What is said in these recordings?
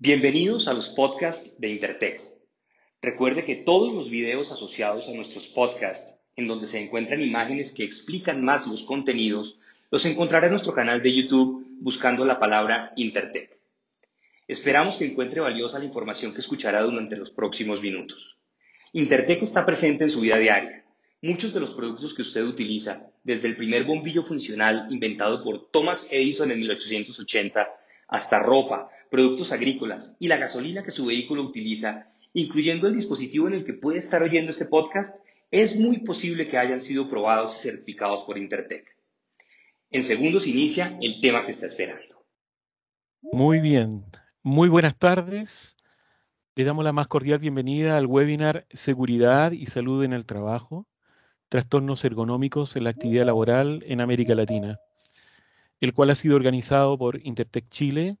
Bienvenidos a los podcasts de Intertech. Recuerde que todos los videos asociados a nuestros podcasts, en donde se encuentran imágenes que explican más los contenidos, los encontrará en nuestro canal de YouTube buscando la palabra Intertech. Esperamos que encuentre valiosa la información que escuchará durante los próximos minutos. Intertech está presente en su vida diaria. Muchos de los productos que usted utiliza, desde el primer bombillo funcional inventado por Thomas Edison en 1880, hasta ropa, productos agrícolas y la gasolina que su vehículo utiliza, incluyendo el dispositivo en el que puede estar oyendo este podcast, es muy posible que hayan sido probados y certificados por Intertech. En segundos inicia el tema que está esperando. Muy bien, muy buenas tardes. Le damos la más cordial bienvenida al webinar Seguridad y Salud en el Trabajo, Trastornos Ergonómicos en la Actividad Laboral en América Latina, el cual ha sido organizado por Intertech Chile,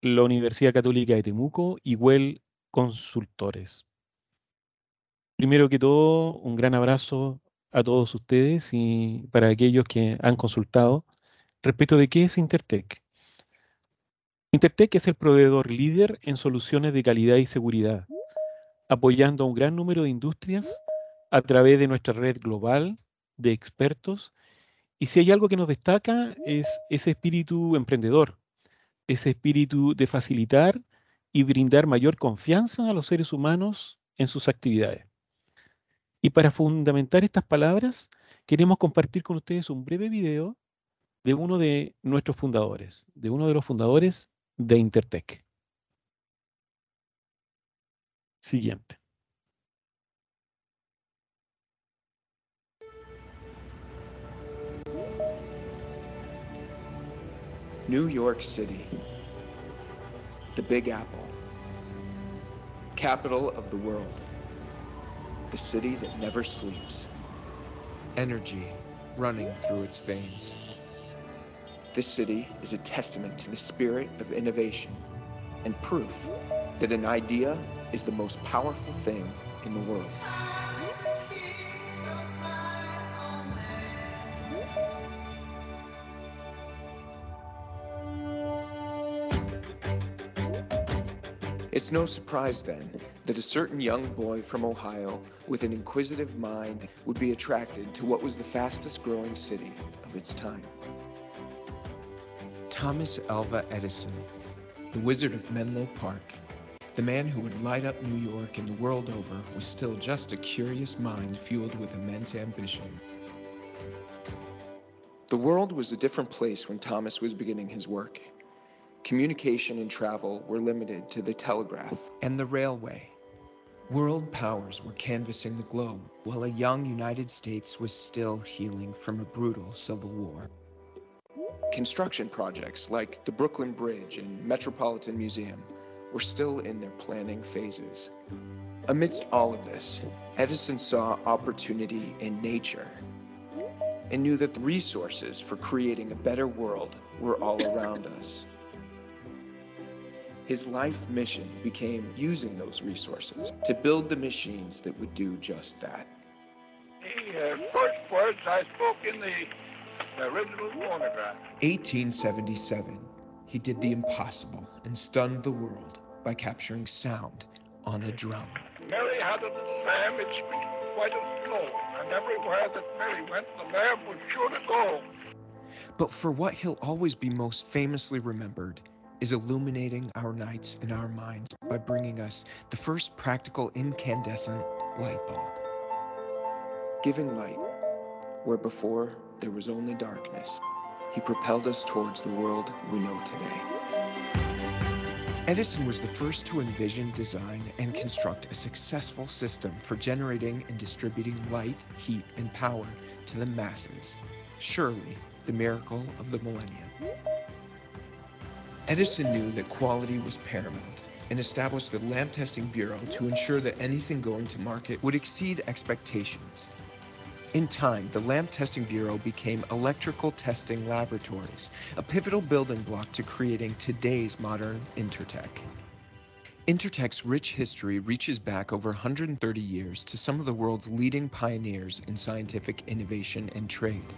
la Universidad Católica de Temuco y WEL Consultores. Primero que todo, un gran abrazo a todos ustedes y para aquellos que han consultado respecto de qué es Intertech. Intertech es el proveedor líder en soluciones de calidad y seguridad, apoyando a un gran número de industrias a través de nuestra red global de expertos. Y si hay algo que nos destaca es ese espíritu emprendedor, ese espíritu de facilitar y brindar mayor confianza a los seres humanos en sus actividades. Y para fundamentar estas palabras, queremos compartir con ustedes un breve video de uno de nuestros fundadores, de uno de los fundadores de Intertech. Siguiente. New York City, the Big Apple, capital of the world, the city that never sleeps, energy running through its veins. This city is a testament to the spirit of innovation and proof that an idea is the most powerful thing in the world. It's no surprise then that a certain young boy from Ohio with an inquisitive mind would be attracted to what was the fastest growing city of its time. Thomas Alva Edison, the wizard of Menlo Park, the man who would light up New York and the world over, was still just a curious mind fueled with immense ambition. The world was a different place when Thomas was beginning his work. Communication and travel were limited to the telegraph and the railway. World powers were canvassing the globe while a young United States was still healing from a brutal civil war. Construction projects like the Brooklyn Bridge and Metropolitan Museum were still in their planning phases. Amidst all of this, Edison saw opportunity in nature and knew that the resources for creating a better world were all around us. His life mission became using those resources to build the machines that would do just that. The uh, first words I spoke in the original phonograph. 1877, he did the impossible and stunned the world by capturing sound on a drum. Mary had a little lamb, it screamed quite a slow, and everywhere that Mary went, the lamb was sure to go. But for what he'll always be most famously remembered is illuminating our nights and our minds by bringing us the first practical incandescent light bulb. Giving light where before there was only darkness, he propelled us towards the world we know today. Edison was the first to envision, design, and construct a successful system for generating and distributing light, heat, and power to the masses. Surely the miracle of the millennium. Edison knew that quality was paramount and established the Lamp Testing Bureau to ensure that anything going to market would exceed expectations. In time, the Lamp Testing Bureau became Electrical Testing Laboratories, a pivotal building block to creating today's modern Intertech. Intertech's rich history reaches back over 130 years to some of the world's leading pioneers in scientific innovation and trade.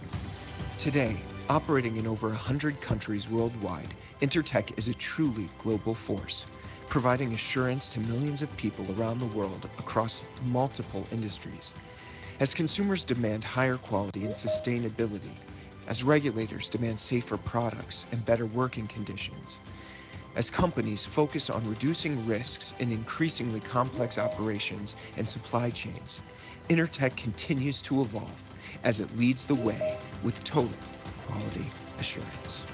Today, operating in over 100 countries worldwide, Intertech is a truly global force, providing assurance to millions of people around the world across multiple industries. As consumers demand higher quality and sustainability, as regulators demand safer products and better working conditions, as companies focus on reducing risks in increasingly complex operations and supply chains, Intertech continues to evolve as it leads the way with total quality assurance.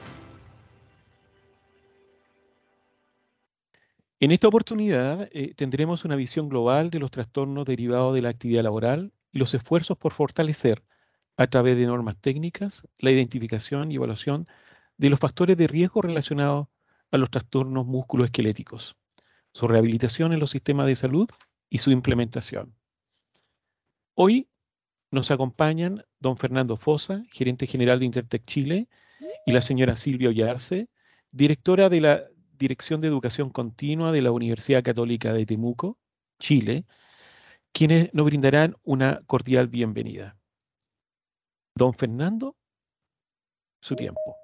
En esta oportunidad eh, tendremos una visión global de los trastornos derivados de la actividad laboral y los esfuerzos por fortalecer, a través de normas técnicas, la identificación y evaluación de los factores de riesgo relacionados a los trastornos musculoesqueléticos, su rehabilitación en los sistemas de salud y su implementación. Hoy nos acompañan don Fernando Fosa, gerente general de Intertech Chile, y la señora Silvia Ollarse, directora de la Dirección de Educación Continua de la Universidad Católica de Temuco, Chile, quienes nos brindarán una cordial bienvenida. Don Fernando, su tiempo.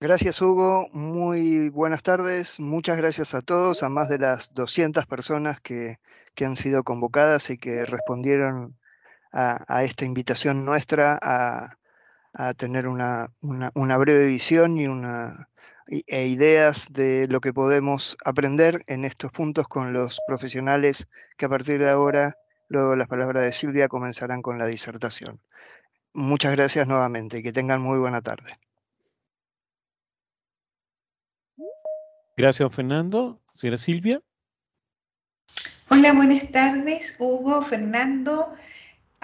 Gracias Hugo, muy buenas tardes, muchas gracias a todos, a más de las 200 personas que, han sido convocadas y que respondieron a, esta invitación nuestra a, tener una, breve visión y una, e ideas de lo que podemos aprender en estos puntos con los profesionales que a partir de ahora, luego las palabras de Silvia, comenzarán con la disertación. Muchas gracias nuevamente y que tengan muy buena tarde. Gracias, Fernando. Señora Silvia. Hola, buenas tardes, Hugo, Fernando,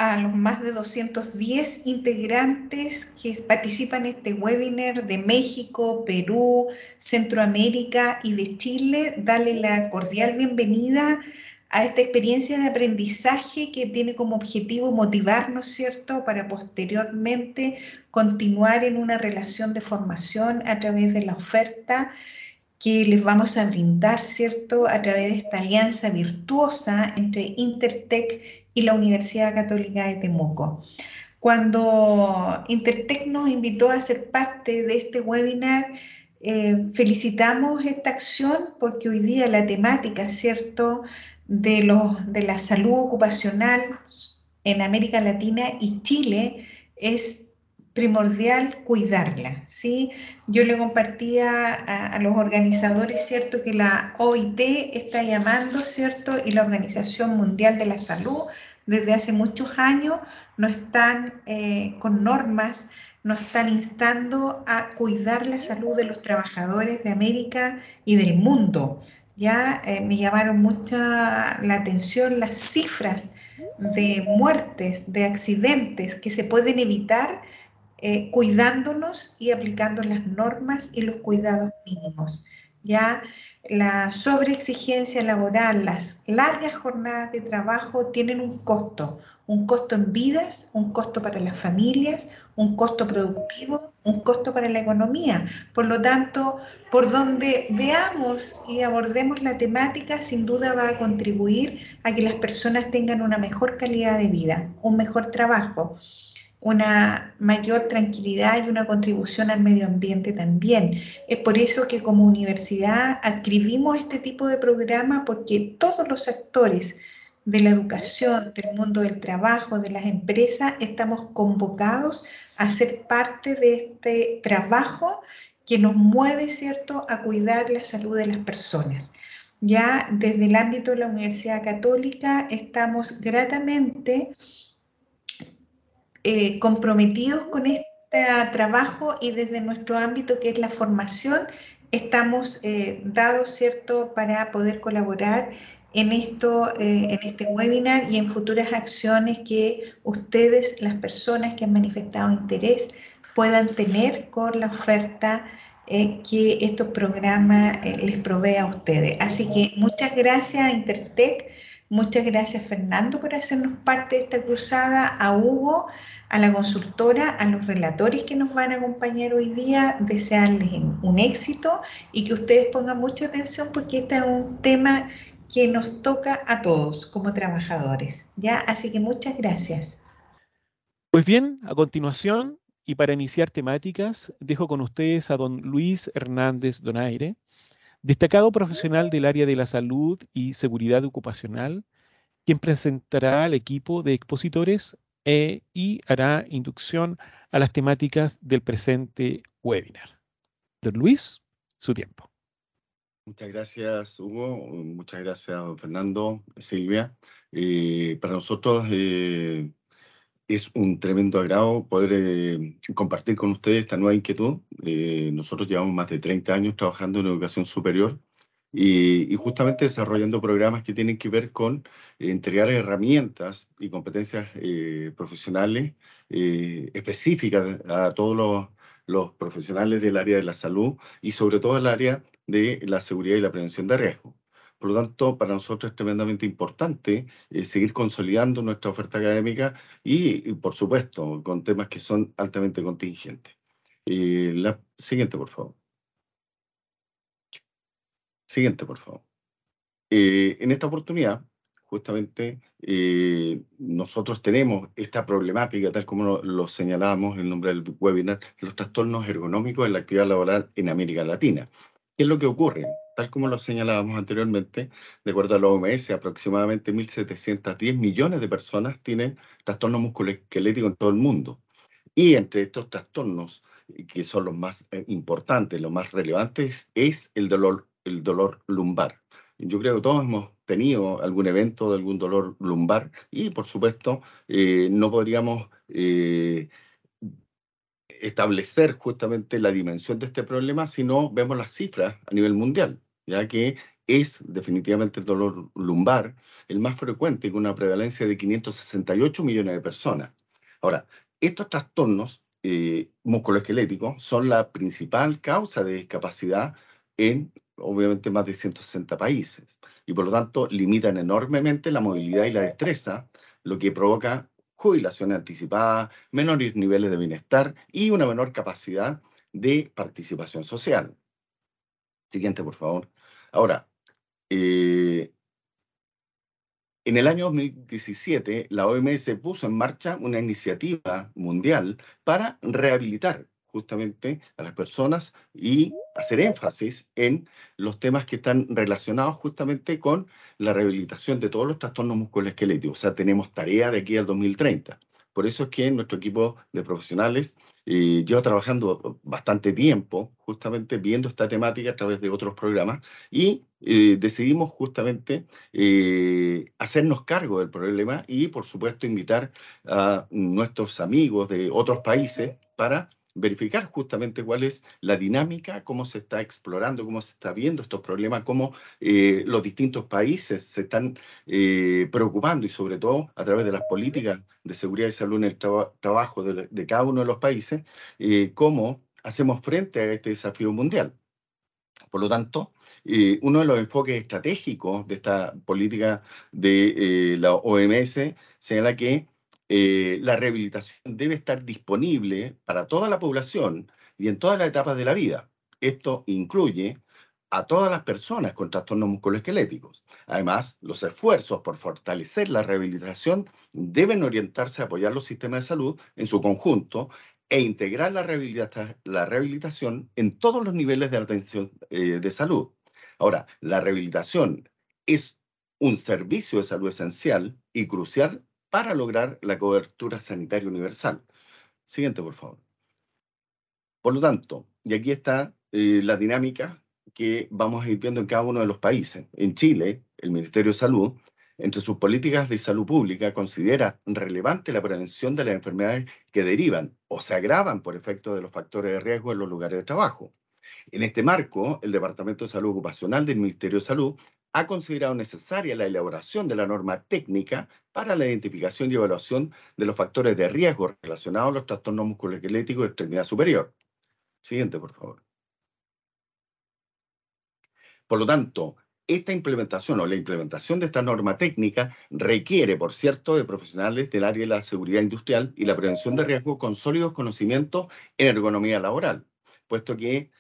a los más de 210 integrantes que participan en este webinar de México, Perú, Centroamérica y de Chile. Dale la cordial bienvenida a esta experiencia de aprendizaje que tiene como objetivo motivarnos, ¿cierto?, para posteriormente continuar en una relación de formación a través de la oferta que les vamos a brindar, ¿cierto?, a través de esta alianza virtuosa entre Intertech y la Universidad Católica de Temuco. Cuando Intertech nos invitó a ser parte de este webinar, eh, felicitamos esta acción porque hoy día la temática, ¿cierto?, de, de la salud ocupacional en América Latina y Chile es primordial cuidarla, ¿sí? Yo le compartía a, los organizadores, ¿cierto?, que la OIT está llamando, ¿cierto?, y la Organización Mundial de la Salud desde hace muchos años nos están eh, con normas, nos están instando a cuidar la salud de los trabajadores de América y del mundo. Ya eh, me llamaron mucha la atención las cifras de muertes, de accidentes que se pueden evitar eh, cuidándonos y aplicando las normas y los cuidados mínimos. Ya la sobreexigencia laboral, las largas jornadas de trabajo tienen un costo, un costo en vidas, un costo para las familias, un costo productivo, un costo para la economía. Por lo tanto, por donde veamos y abordemos la temática, sin duda va a contribuir a que las personas tengan una mejor calidad de vida, un mejor trabajo una mayor tranquilidad y una contribución al medio ambiente también. Es por eso que como universidad adscribimos este tipo de programa porque todos los actores de la educación, del mundo del trabajo, de las empresas, estamos convocados a ser parte de este trabajo que nos mueve, ¿cierto?, a cuidar la salud de las personas. Ya desde el ámbito de la Universidad Católica estamos gratamente eh, comprometidos con este trabajo y desde nuestro ámbito que es la formación, estamos eh, dados, ¿cierto?, para poder colaborar en, esto, eh, en este webinar y en futuras acciones que ustedes, las personas que han manifestado interés, puedan tener con la oferta que estos programas les provee a ustedes. Así que muchas gracias a Intertech Muchas gracias Fernando por hacernos parte de esta cruzada, a Hugo, a la consultora, a los relatores que nos van a acompañar hoy día, desearles un éxito y que ustedes pongan mucha atención porque este es un tema que nos toca a todos como trabajadores. ¿ya? Así que muchas gracias. Pues bien, a continuación y para iniciar temáticas, dejo con ustedes a don Luis Hernández Donaire, destacado profesional del área de la salud y seguridad ocupacional, quien presentará al equipo de expositores e, y hará inducción a las temáticas del presente webinar. Don Luis, su tiempo. Muchas gracias, Hugo. Muchas gracias, Fernando, Silvia. Eh, para nosotros eh, es un tremendo agrado poder eh, compartir con ustedes esta nueva inquietud. nosotros llevamos más de 30 años trabajando en educación superior y, justamente desarrollando programas que tienen que ver con entregar herramientas y competencias profesionales específicas a todos los, los profesionales del área de la salud y sobre todo el área de la seguridad y la prevención de riesgo. Por lo tanto, para nosotros es tremendamente importante eh, seguir consolidando nuestra oferta académica y, por supuesto, con temas que son altamente contingentes. Eh, la siguiente, por favor. Siguiente, por favor. Eh, en esta oportunidad, justamente, nosotros tenemos esta problemática, tal como lo, lo señalábamos en el nombre del webinar, los trastornos ergonómicos en la actividad laboral en América Latina. ¿Qué es lo que ocurre? Tal como lo señalábamos anteriormente, de acuerdo a la OMS, aproximadamente 1.710 millones de personas tienen trastornos musculoesqueléticos en todo el mundo. Y entre estos trastornos, que son los más eh, importantes, los más relevantes, es el dolor, el dolor lumbar. Yo creo que todos hemos tenido algún evento de algún dolor lumbar y, por supuesto, eh, no podríamos eh, establecer justamente la dimensión de este problema si no vemos las cifras a nivel mundial, ya que es definitivamente el dolor lumbar el más frecuente con una prevalencia de 568 millones de personas. Ahora, estos trastornos eh, musculoesqueléticos son la principal causa de discapacidad en obviamente más de 160 países y por lo tanto limitan enormemente la movilidad y la destreza, lo que provoca jubilación anticipada, menores niveles de bienestar y una menor capacidad de participación social. Siguiente, por favor. Ahora, eh, en el año 2017, la OMS puso en marcha una iniciativa mundial para rehabilitar justamente a las personas y hacer énfasis en los temas que están relacionados justamente con la rehabilitación de todos los trastornos musculoesqueléticos. O sea, tenemos tarea de aquí al 2030. Por eso es que nuestro equipo de profesionales eh, lleva trabajando bastante tiempo justamente viendo esta temática a través de otros programas y eh, decidimos justamente eh, hacernos cargo del problema y por supuesto invitar a nuestros amigos de otros países para verificar justamente cuál es la dinámica, cómo se está explorando, cómo se está viendo estos problemas, cómo eh, los distintos países se están eh, preocupando y sobre todo a través de las políticas de seguridad y salud en el trabajo de, cada uno de los países, eh, cómo hacemos frente a este desafío mundial. Por lo tanto, uno de los enfoques estratégicos de esta política de la OMS señala que eh, la rehabilitación debe estar disponible para toda la población y en todas las etapas de la vida. Esto incluye a todas las personas con trastornos musculoesqueléticos. Además, los esfuerzos por fortalecer la rehabilitación deben orientarse a apoyar los sistemas de salud en su conjunto e integrar la, rehabilitación en todos los niveles de atención eh, de salud. Ahora, la rehabilitación es un servicio de salud esencial y crucial para lograr la cobertura sanitaria universal. Siguiente, por favor. Por lo tanto, y aquí está eh, la dinámica que vamos a ir viendo en cada uno de los países. En Chile, el Ministerio de Salud, entre sus políticas de salud pública, considera relevante la prevención de las enfermedades que derivan o se agravan por efecto de los factores de riesgo en los lugares de trabajo. En este marco, el Departamento de Salud Ocupacional del Ministerio de Salud ha considerado necesaria la elaboración de la norma técnica para la identificación y evaluación de los factores de riesgo relacionados a los trastornos musculoesqueléticos de extremidad superior. Siguiente, por favor. Por lo tanto, esta implementación o la implementación de esta norma técnica requiere, por cierto, de profesionales del área de la seguridad industrial y la prevención de riesgo con sólidos conocimientos en ergonomía laboral, puesto que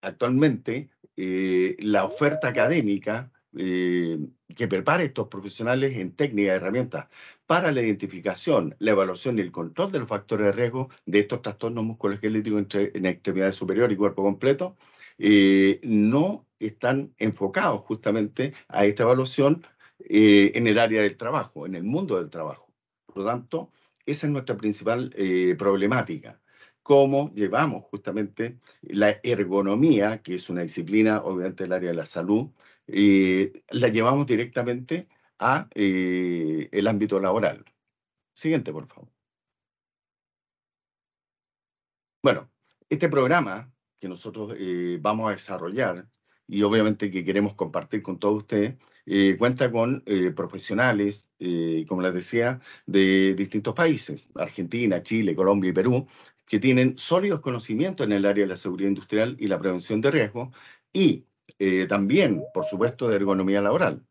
actualmente eh, la oferta académica eh, que prepare estos profesionales en técnicas y herramientas para la identificación, la evaluación y el control de los factores de riesgo de estos trastornos musculoesqueléticos entre, en extremidades superior y cuerpo completo, eh, no están enfocados justamente a esta evaluación eh, en el área del trabajo, en el mundo del trabajo. Por lo tanto, esa es nuestra principal eh, problemática. Cómo llevamos justamente la ergonomía, que es una disciplina, obviamente, del área de la salud, la llevamos directamente a el ámbito laboral. Siguiente, por favor. Bueno, este programa que nosotros eh, vamos a desarrollar y obviamente que queremos compartir con todos ustedes, eh, cuenta con eh, profesionales, como les decía, de distintos países, Argentina, Chile, Colombia y Perú, que tienen sólidos conocimientos en el área de la seguridad industrial y la prevención de riesgos y también, por supuesto, de ergonomía laboral.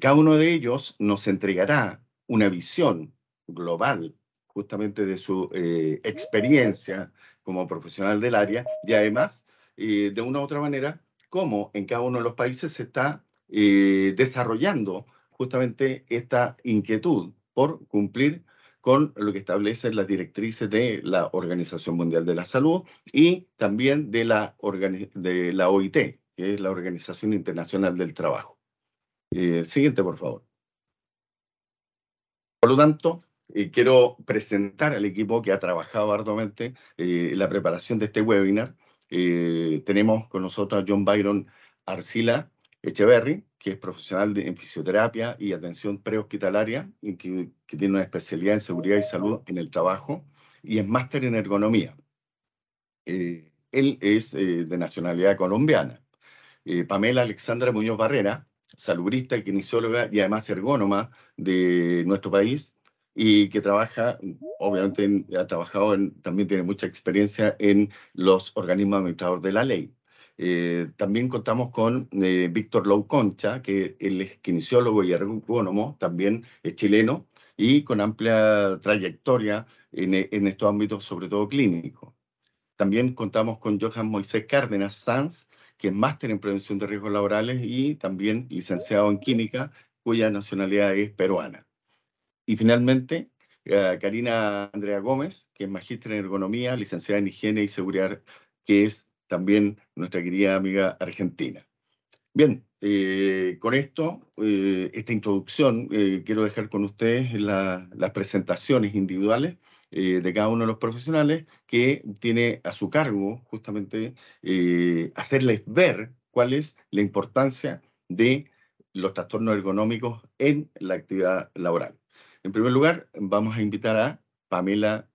cada uno de ellos nos entregará una visión global justamente de su experiencia como profesional del área y además, eh, de una u otra manera, cómo en cada uno de los países se está eh, desarrollando justamente esta inquietud por cumplir con lo que establecen las directrices de la Organización Mundial de la Salud y también de la, OIT, que es la Organización Internacional del Trabajo. Eh, siguiente, por favor. Por lo tanto, quiero presentar al equipo que ha trabajado arduamente eh, la preparación de este webinar. Eh, tenemos con nosotros a John Byron Arcila Echeverry, que es profesional en fisioterapia y atención prehospitalaria, y que, tiene una especialidad en seguridad y salud en el trabajo y es máster en ergonomía. Eh, él es de nacionalidad colombiana. Pamela Alexandra Muñoz Barrera, salubrista, kinesióloga y además ergónoma de nuestro país, y que trabaja, obviamente ha trabajado, también tiene mucha experiencia en los organismos administradores de la ley. Eh, también contamos con eh, Víctor Lou Concha, que él es kinesiólogo y ergónomo, también es chileno y con amplia trayectoria en, en estos ámbitos, sobre todo clínicos. También contamos con Johan Moisés Cárdenas Sanz, que es máster en prevención de riesgos laborales y también licenciado en química, cuya nacionalidad es peruana. Y finalmente, eh, Karina Andrea Gómez, que es magíster en ergonomía, licenciada en higiene y seguridad, que es también nuestra querida amiga argentina. Bien, eh, con esto, eh, esta introducción, quiero dejar con ustedes las presentaciones individuales de cada uno de los profesionales que tiene a su cargo justamente hacerles ver cuál es la importancia de los trastornos ergonómicos en la actividad laboral. En primer lugar, vamos a invitar a Pamela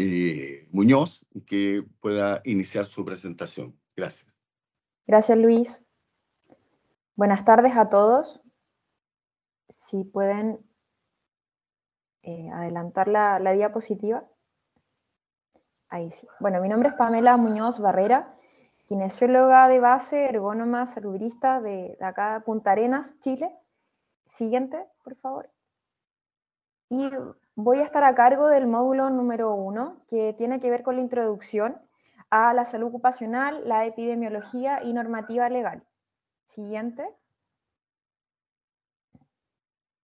eh, Muñoz que pueda iniciar su presentación. Gracias. Gracias, Luis. Buenas tardes a todos. Si pueden eh, adelantar la, diapositiva. Ahí sí. Bueno, mi nombre es Pamela Muñoz Barrera, kinesióloga de base, ergónoma, salubrista de, de acá de Punta Arenas, Chile. Siguiente, por favor. Y voy a estar a cargo del módulo número uno, que tiene que ver con la introducción a la salud ocupacional, la epidemiología y normativa legal. Siguiente.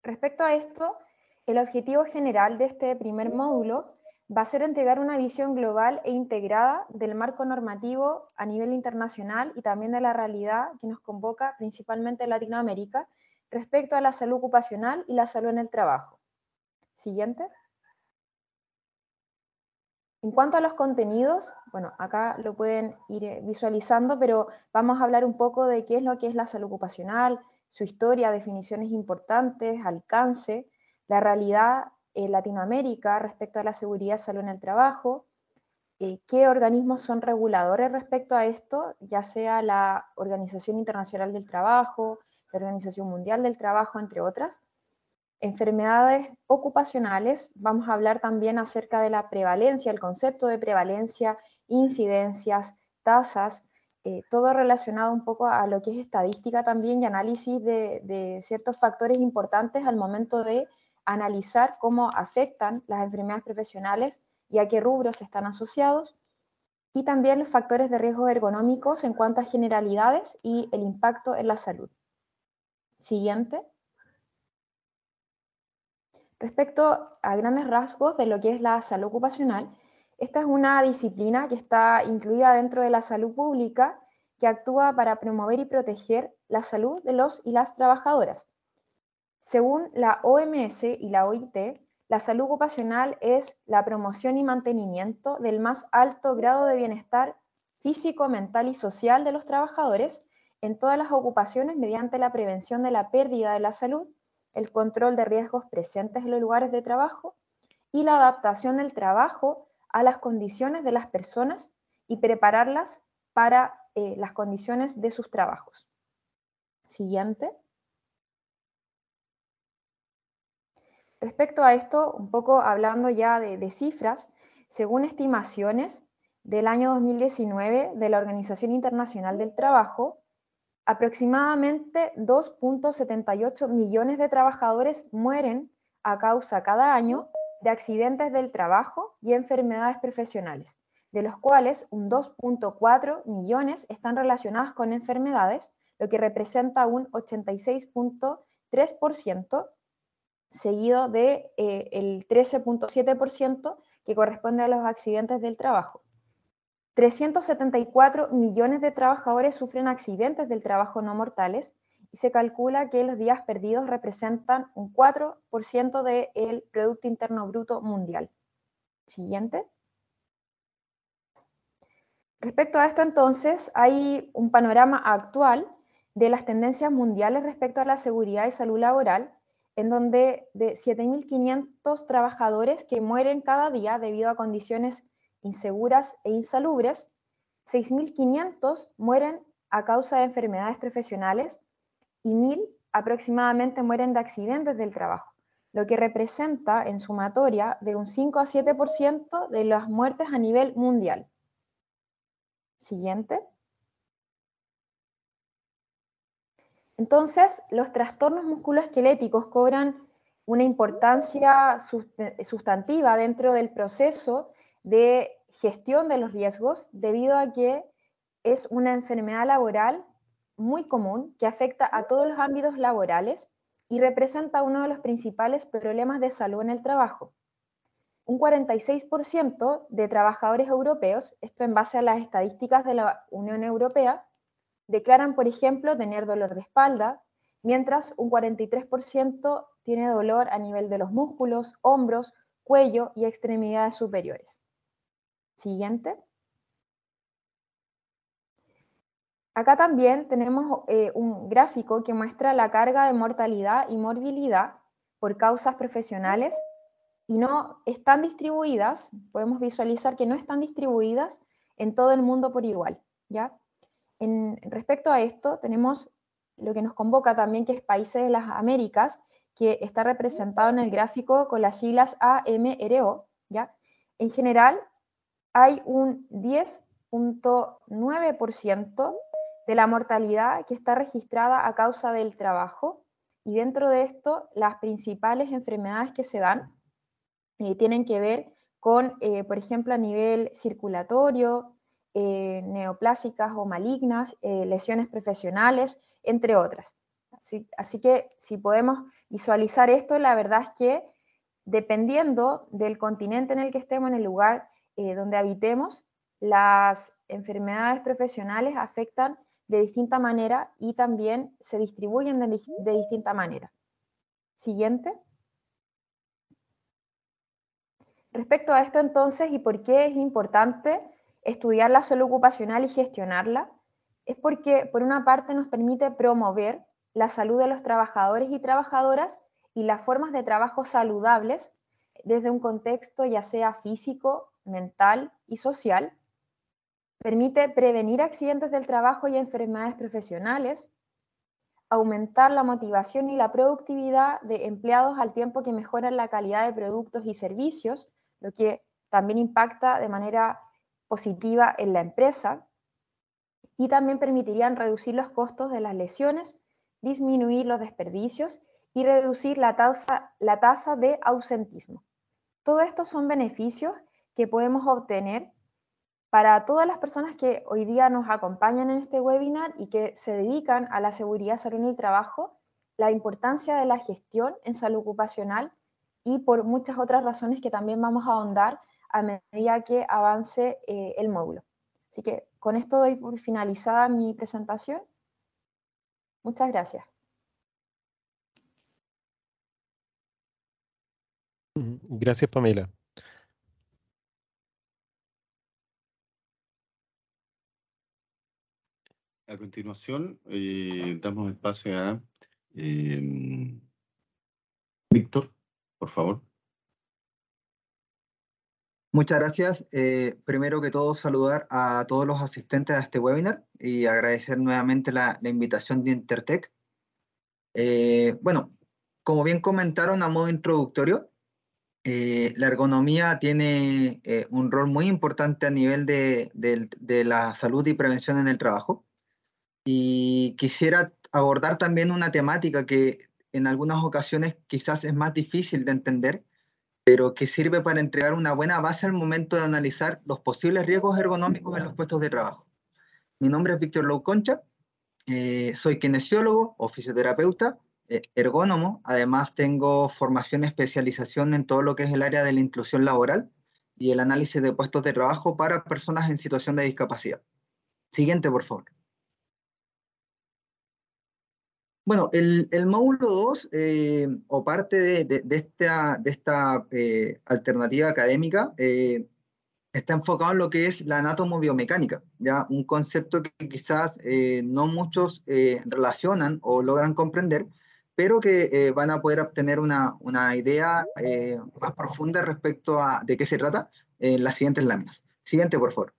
Respecto a esto, el objetivo general de este primer módulo va a ser entregar una visión global e integrada del marco normativo a nivel internacional y también de la realidad que nos convoca principalmente en Latinoamérica respecto a la salud ocupacional y la salud en el trabajo. Siguiente. En cuanto a los contenidos, bueno, acá lo pueden ir eh, visualizando, pero vamos a hablar un poco de qué es lo que es la salud ocupacional, su historia, definiciones importantes, alcance, la realidad en Latinoamérica respecto a la seguridad salud en el trabajo, eh, qué organismos son reguladores respecto a esto, ya sea la Organización Internacional del Trabajo, la Organización Mundial del Trabajo, entre otras, enfermedades ocupacionales, vamos a hablar también acerca de la prevalencia, el concepto de prevalencia, incidencias, tasas, eh, todo relacionado un poco a lo que es estadística también y análisis de, ciertos factores importantes al momento de analizar cómo afectan las enfermedades profesionales y a qué rubros están asociados, y también los factores de riesgo ergonómicos en cuanto a generalidades y el impacto en la salud. Siguiente. Respecto a grandes rasgos de lo que es la salud ocupacional, esta es una disciplina que está incluida dentro de la salud pública, que actúa para promover y proteger la salud de los y las trabajadoras. Según la OMS y la OIT, la salud ocupacional es la promoción y mantenimiento del más alto grado de bienestar físico, mental y social de los trabajadores en todas las ocupaciones mediante la prevención de la pérdida de la salud, el control de riesgos presentes en los lugares de trabajo y la adaptación del trabajo a las condiciones de las personas y prepararlas para eh, las condiciones de sus trabajos. Siguiente. Respecto a esto, un poco hablando ya de, de cifras, según estimaciones del año 2019 de la Organización Internacional del Trabajo, aproximadamente 2.78 millones de trabajadores mueren a causa cada año de accidentes del trabajo y enfermedades profesionales, de los cuales un 2.4 millones están relacionados con enfermedades, lo que representa un 86.3%, seguido del de, eh, 13.7% que corresponde a los accidentes del trabajo. 374 millones de trabajadores sufren accidentes del trabajo no mortales y se calcula que los días perdidos representan un 4% del Producto Interno Bruto Mundial. Siguiente. Respecto a esto, entonces, hay un panorama actual de las tendencias mundiales respecto a la seguridad y salud laboral, en donde de 7.500 trabajadores que mueren cada día debido a condiciones inseguras e insalubres, 6.500 mueren a causa de enfermedades profesionales y 1.000 aproximadamente mueren de accidentes del trabajo, lo que representa en sumatoria de un 5 a 7% de las muertes a nivel mundial. Siguiente. Entonces, los trastornos musculoesqueléticos cobran una importancia sustantiva dentro del proceso de gestión de los riesgos debido a que es una enfermedad laboral muy común que afecta a todos los ámbitos laborales y representa uno de los principales problemas de salud en el trabajo. Un 46% de trabajadores europeos, esto en base a las estadísticas de la Unión Europea, declaran, por ejemplo, tener dolor de espalda, mientras un 43% tiene dolor a nivel de los músculos, hombros, cuello y extremidades superiores. Siguiente. Acá también tenemos eh, un gráfico que muestra la carga de mortalidad y morbilidad por causas profesionales y no están distribuidas, podemos visualizar que no están distribuidas en todo el mundo por igual. ¿ya? En, respecto a esto, tenemos lo que nos convoca también, que es Países de las Américas, que está representado en el gráfico con las siglas AMRO. ¿ya? En general, hay un 10.9% de la mortalidad que está registrada a causa del trabajo y dentro de esto las principales enfermedades que se dan eh, tienen que ver con, eh, por ejemplo, a nivel circulatorio, eh, neoplásicas o malignas, lesiones profesionales, entre otras. Así, así que si podemos visualizar esto, la verdad es que dependiendo del continente en el que estemos, en el lugar donde habitemos, las enfermedades profesionales afectan de distinta manera y también se distribuyen de, de distinta manera. Siguiente. Respecto a esto entonces y por qué es importante estudiar la salud ocupacional y gestionarla, es porque por una parte nos permite promover la salud de los trabajadores y trabajadoras y las formas de trabajo saludables desde un contexto ya sea físico, mental y social, Permite prevenir accidentes del trabajo y enfermedades profesionales, aumentar la motivación y la productividad de empleados al tiempo que mejoran la calidad de productos y servicios, lo que también impacta de manera positiva en la empresa, y también permitirían reducir los costos de las lesiones, disminuir los desperdicios y reducir la tasa, la tasa de ausentismo. Todo esto son beneficios que podemos obtener para todas las personas que hoy día nos acompañan en este webinar y que se dedican a la seguridad, salud y el trabajo, la importancia de la gestión en salud ocupacional y por muchas otras razones que también vamos a ahondar a medida que avance eh, el módulo. Así que con esto doy por finalizada mi presentación. Muchas gracias. Gracias, Pamela. A continuación, eh, damos espacio a em, Víctor, por favor. Muchas gracias. Eh, primero que todo, saludar a todos los asistentes a este webinar y agradecer nuevamente la, invitación de Intertech. Eh, bueno, como bien comentaron a modo introductorio, la ergonomía tiene un rol muy importante a nivel de, de la salud y prevención en el trabajo. Y quisiera abordar también una temática que en algunas ocasiones quizás es más difícil de entender, pero que sirve para entregar una buena base al momento de analizar los posibles riesgos ergonómicos en los puestos de trabajo. Mi nombre es Víctor Louconcha, eh, soy kinesiólogo o fisioterapeuta, eh, ergónomo, además tengo formación y especialización en todo lo que es el área de la inclusión laboral y el análisis de puestos de trabajo para personas en situación de discapacidad. Siguiente, por favor. Bueno, el, módulo 2, eh, o parte de, esta, eh, alternativa académica, eh, está enfocado en lo que es la anatomobiomecánica, ¿ya? un concepto que quizás no muchos relacionan o logran comprender, pero que van a poder obtener una, una idea más profunda respecto a de qué se trata en las siguientes láminas. Siguiente, por favor.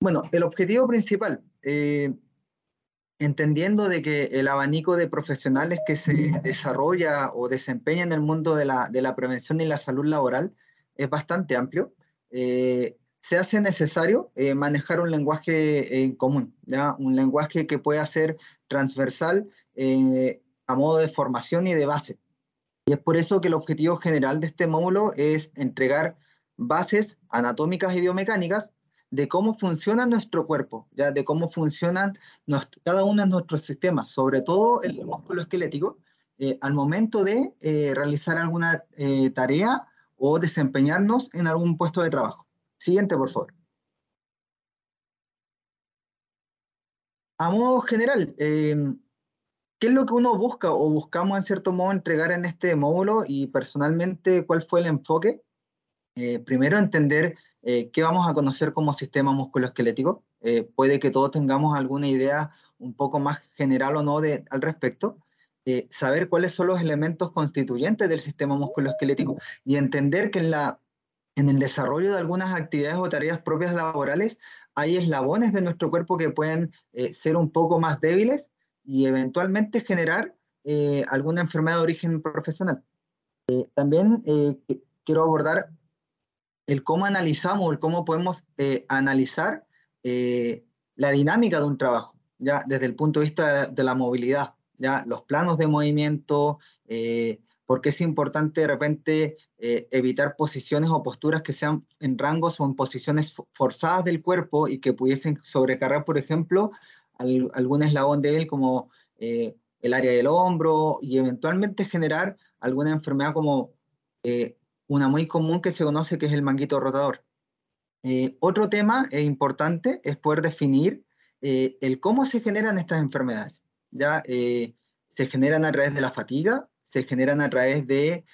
Bueno, el objetivo principal entendiendo de que el abanico de profesionales que se desarrolla o desempeña en el mundo de la, prevención y la salud laboral es bastante amplio, eh, se hace necesario eh, manejar un lenguaje en común, ¿ya? un lenguaje que pueda ser transversal eh, a modo de formación y de base. Y es por eso que el objetivo general de este módulo es entregar bases anatómicas y biomecánicas de cómo funciona nuestro cuerpo, ya de cómo funcionan cada uno de nuestros sistemas, sobre todo el músculo esquelético, eh, al momento de eh, realizar alguna eh, tarea o desempeñarnos en algún puesto de trabajo. Siguiente, por favor. A modo general, ¿qué es lo que uno busca o buscamos en cierto modo entregar en este módulo y personalmente cuál fue el enfoque? primero, entender eh, ¿Qué vamos a conocer como sistema musculoesquelético? Eh, puede que todos tengamos alguna idea un poco más general o no de, al respecto. Eh, saber cuáles son los elementos constituyentes del sistema musculoesquelético y entender que en, la, en el desarrollo de algunas actividades o tareas propias laborales hay eslabones de nuestro cuerpo que pueden ser un poco más débiles y eventualmente generar alguna enfermedad de origen profesional. también quiero abordar el cómo analizamos, el cómo podemos eh, analizar eh, la dinámica de un trabajo, ya desde el punto de vista de, la movilidad, ya los planos de movimiento, eh, porque es importante de repente evitar posiciones o posturas que sean en rangos o en posiciones forzadas del cuerpo y que pudiesen sobrecargar, por ejemplo, algún eslabón débil como el área del hombro y eventualmente generar alguna enfermedad como una muy común que se conoce que es el manguito rotador. Eh, otro tema importante es poder definir eh, el cómo se generan estas enfermedades. ¿ya? Eh, se generan a través de la fatiga, se generan a través de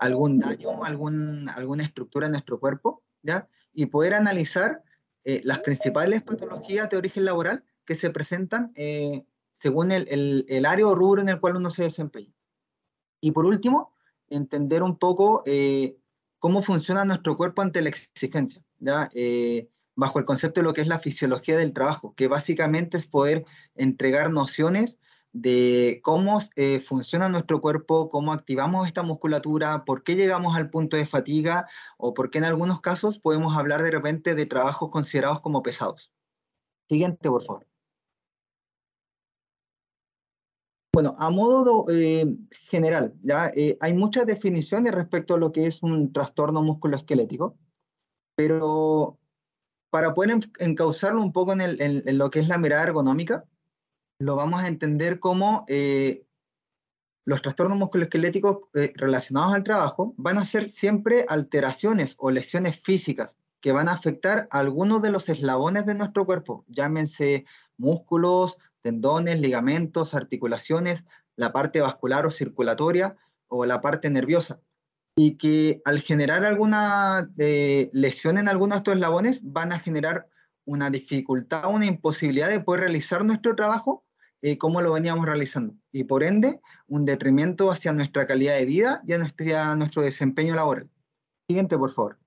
algún daño, algún, alguna estructura en nuestro cuerpo, ¿ya? y poder analizar las principales patologías de origen laboral que se presentan según el, el, el área o rubro en el cual uno se desempeña. Y por último, entender un poco eh, cómo funciona nuestro cuerpo ante la exigencia, ¿ya? Eh, bajo el concepto de lo que es la fisiología del trabajo, que básicamente es poder entregar nociones de cómo eh, funciona nuestro cuerpo, cómo activamos esta musculatura, por qué llegamos al punto de fatiga o por qué en algunos casos podemos hablar de repente de trabajos considerados como pesados. Siguiente, por favor. Bueno, a modo eh, general, ¿ya? Eh, hay muchas definiciones respecto a lo que es un trastorno musculoesquelético, pero para poder encauzarlo un poco en, lo que es la mirada ergonómica, lo vamos a entender como eh, los trastornos musculoesqueléticos relacionados al trabajo van a ser siempre alteraciones o lesiones físicas que van a afectar algunos de los eslabones de nuestro cuerpo, llámense músculos, tendones, ligamentos, articulaciones, la parte vascular o circulatoria o la parte nerviosa. Y que al generar alguna eh, lesión en alguno de estos eslabones van a generar una dificultad, una imposibilidad de poder realizar nuestro trabajo eh, como lo veníamos realizando. Y por ende, un detrimento hacia nuestra calidad de vida y a nuestro desempeño laboral. Siguiente, por favor.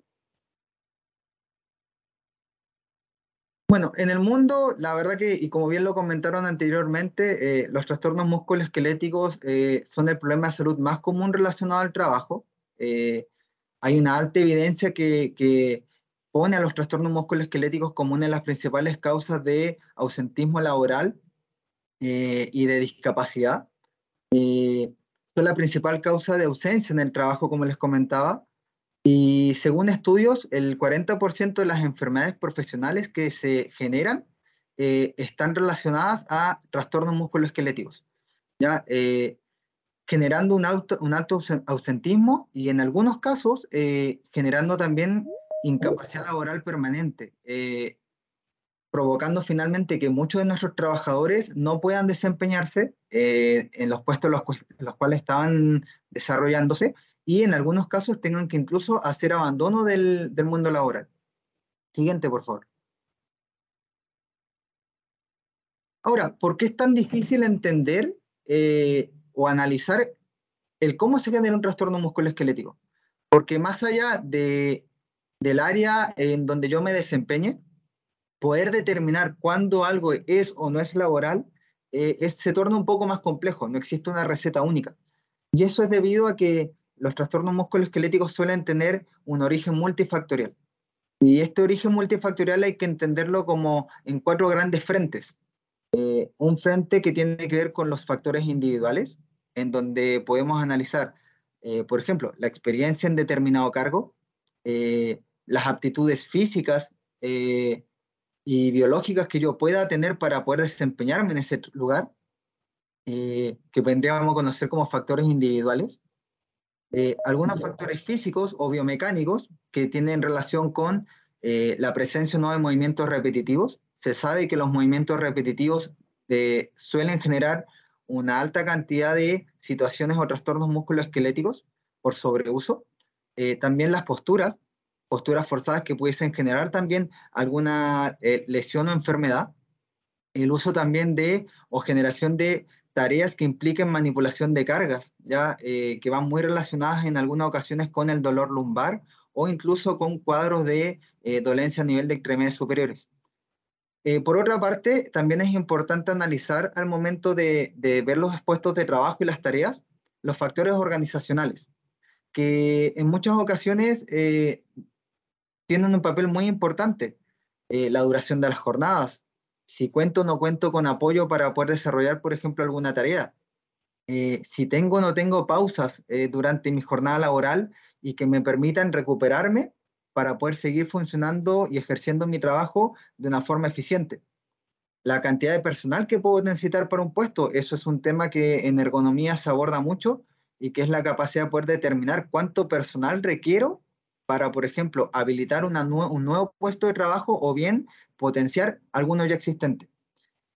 Bueno, en el mundo, la verdad que, y como bien lo comentaron anteriormente, eh, los trastornos musculoesqueléticos eh, son el problema de salud más común relacionado al trabajo. Eh, hay una alta evidencia que, pone a los trastornos musculoesqueléticos como una de las principales causas de ausentismo laboral y de discapacidad. son la principal causa de ausencia en el trabajo, como les comentaba, y según estudios, el 40% de las enfermedades profesionales que se generan eh, están relacionadas a trastornos musculoesqueléticos, ¿ya? Eh, generando un, alto ausentismo y en algunos casos eh, generando también incapacidad laboral permanente, provocando finalmente que muchos de nuestros trabajadores no puedan desempeñarse en los puestos en los cuales estaban desarrollándose y en algunos casos tengan que incluso hacer abandono del, mundo laboral. Siguiente, por favor. Ahora, ¿por qué es tan difícil entender eh, o analizar el cómo se genera un trastorno musculoesquelético? Porque más allá de, del área en donde yo me desempeñe, poder determinar cuándo algo es o no es laboral eh, se torna un poco más complejo, no existe una receta única. Y eso es debido a que los trastornos musculoesqueléticos suelen tener un origen multifactorial. Y este origen multifactorial hay que entenderlo como en cuatro grandes frentes. Eh, un frente que tiene que ver con los factores individuales, en donde podemos analizar, eh, por ejemplo, la experiencia en determinado cargo, eh, las aptitudes físicas y biológicas que yo pueda tener para poder desempeñarme en ese lugar, que vendríamos a conocer como factores individuales. Eh, algunos factores físicos o biomecánicos que tienen relación con eh, la presencia o no de movimientos repetitivos. Se sabe que los movimientos repetitivos eh, suelen generar una alta cantidad de situaciones o trastornos musculoesqueléticos por sobreuso. también las posturas, posturas forzadas que pudiesen generar también alguna lesión o enfermedad. El uso también de o generación de tareas que impliquen manipulación de cargas, ya eh, que van muy relacionadas en algunas ocasiones con el dolor lumbar o incluso con cuadros de eh, dolencia a nivel de extremidades superiores. Eh, por otra parte, también es importante analizar al momento de, de, ver los puestos de trabajo y las tareas, los factores organizacionales, que en muchas ocasiones tienen un papel muy importante. la duración de las jornadas, si cuento o no cuento con apoyo para poder desarrollar, por ejemplo, alguna tarea, eh, si tengo o no tengo pausas eh, durante mi jornada laboral y que me permitan recuperarme para poder seguir funcionando y ejerciendo mi trabajo de una forma eficiente. La cantidad de personal que puedo necesitar para un puesto, eso es un tema que en ergonomía se aborda mucho y que es la capacidad de poder determinar cuánto personal requiero para, por ejemplo, habilitar un nuevo puesto de trabajo o bien potenciar alguno ya existente.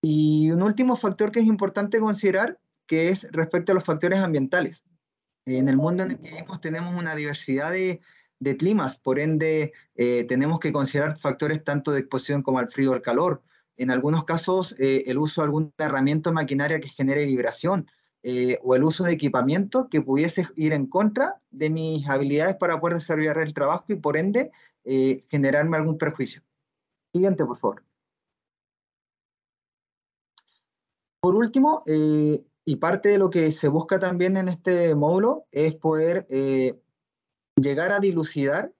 Y un último factor que es importante considerar, que es respecto a los factores ambientales. En el mundo en el que vivimos tenemos una diversidad de, climas, por ende eh, tenemos que considerar factores tanto de exposición como al frío o al calor. En algunos casos, eh, el uso de alguna herramienta o maquinaria que genere vibración eh, o el uso de equipamiento que pudiese ir en contra de mis habilidades para poder desarrollar el trabajo y por ende generarme algún perjuicio. Siguiente, por favor. Por último, eh, y parte de lo que se busca también en este módulo es poder eh, llegar a dilucidar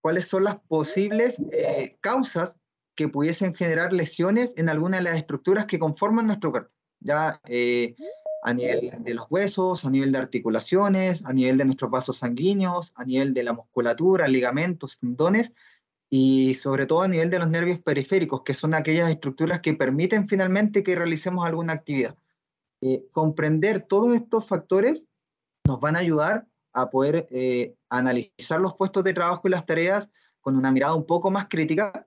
cuáles son las posibles eh, causas que pudiesen generar lesiones en alguna de las estructuras que conforman nuestro cuerpo, ya a nivel de los huesos, a nivel de articulaciones, a nivel de nuestros vasos sanguíneos, a nivel de la musculatura, ligamentos, tendones, y sobre todo a nivel de los nervios periféricos, que son aquellas estructuras que permiten finalmente que realicemos alguna actividad. Eh, comprender todos estos factores nos van a ayudar a poder eh, analizar los puestos de trabajo y las tareas con una mirada un poco más crítica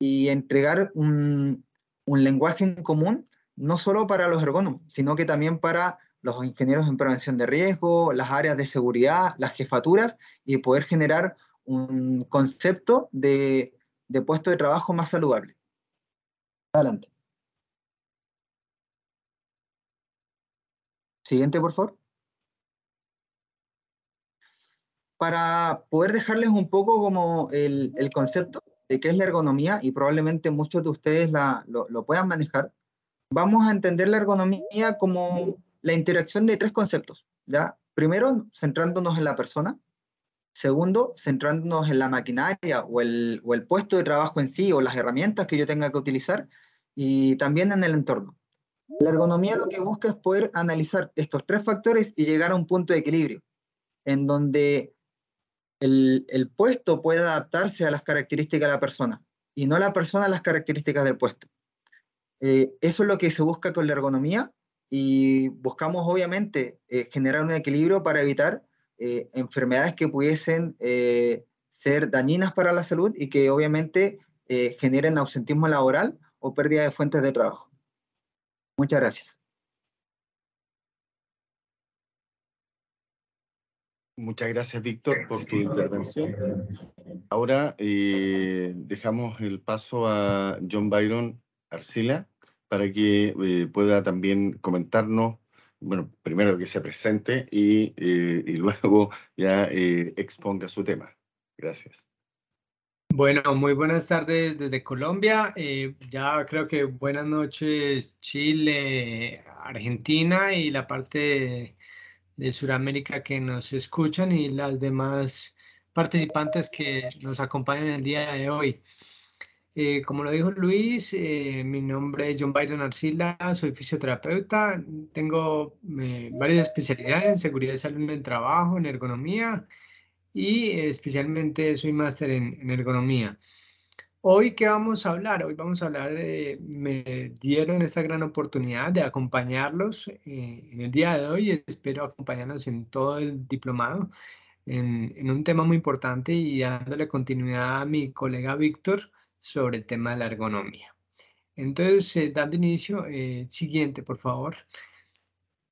y entregar un, un lenguaje en común, no solo para los ergónomos, sino que también para los ingenieros en prevención de riesgo, las áreas de seguridad, las jefaturas, y poder generar un concepto de, de puesto de trabajo más saludable. Adelante. Siguiente, por favor. Para poder dejarles un poco como el, el concepto de qué es la ergonomía, y probablemente muchos de ustedes la, lo, lo puedan manejar, vamos a entender la ergonomía como la interacción de tres conceptos. ¿ya? Primero, centrándonos en la persona. Segundo, centrándonos en la maquinaria o el, o el puesto de trabajo en sí o las herramientas que yo tenga que utilizar. Y también en el entorno. La ergonomía lo que busca es poder analizar estos tres factores y llegar a un punto de equilibrio, en donde el, el, puesto puede adaptarse a las características de la persona y no la persona a las características del puesto. Eh, eso es lo que se busca con la ergonomía y buscamos obviamente eh, generar un equilibrio para evitar eh, enfermedades que pudiesen eh, ser dañinas para la salud y que obviamente eh, generen ausentismo laboral o pérdida de fuentes de trabajo. Muchas gracias. Muchas gracias, Víctor, por tu intervención. Ahora dejamos el paso a John Byron Arcila para que pueda también comentarnos, bueno, primero que se presente y, eh, y luego ya eh, exponga su tema. Gracias. Bueno, muy buenas tardes desde Colombia. Eh, ya creo que buenas noches Chile, Argentina y la parte de, de Sudamérica que nos escuchan y las demás participantes que nos acompañan el día de hoy. Eh, como lo dijo Luis, eh, mi nombre es John Byron Arcila, soy fisioterapeuta, tengo eh, varias especialidades en seguridad y salud en el trabajo, en ergonomía y especialmente soy máster en, en, ergonomía. Hoy, ¿qué vamos a hablar? Hoy vamos a hablar, me dieron esta gran oportunidad de acompañarlos en el día de hoy, espero acompañarlos en todo el diplomado. En, en un tema muy importante y dándole continuidad a mi colega Víctor, sobre el tema de la ergonomía. Entonces, eh, dando inicio, eh, siguiente, por favor.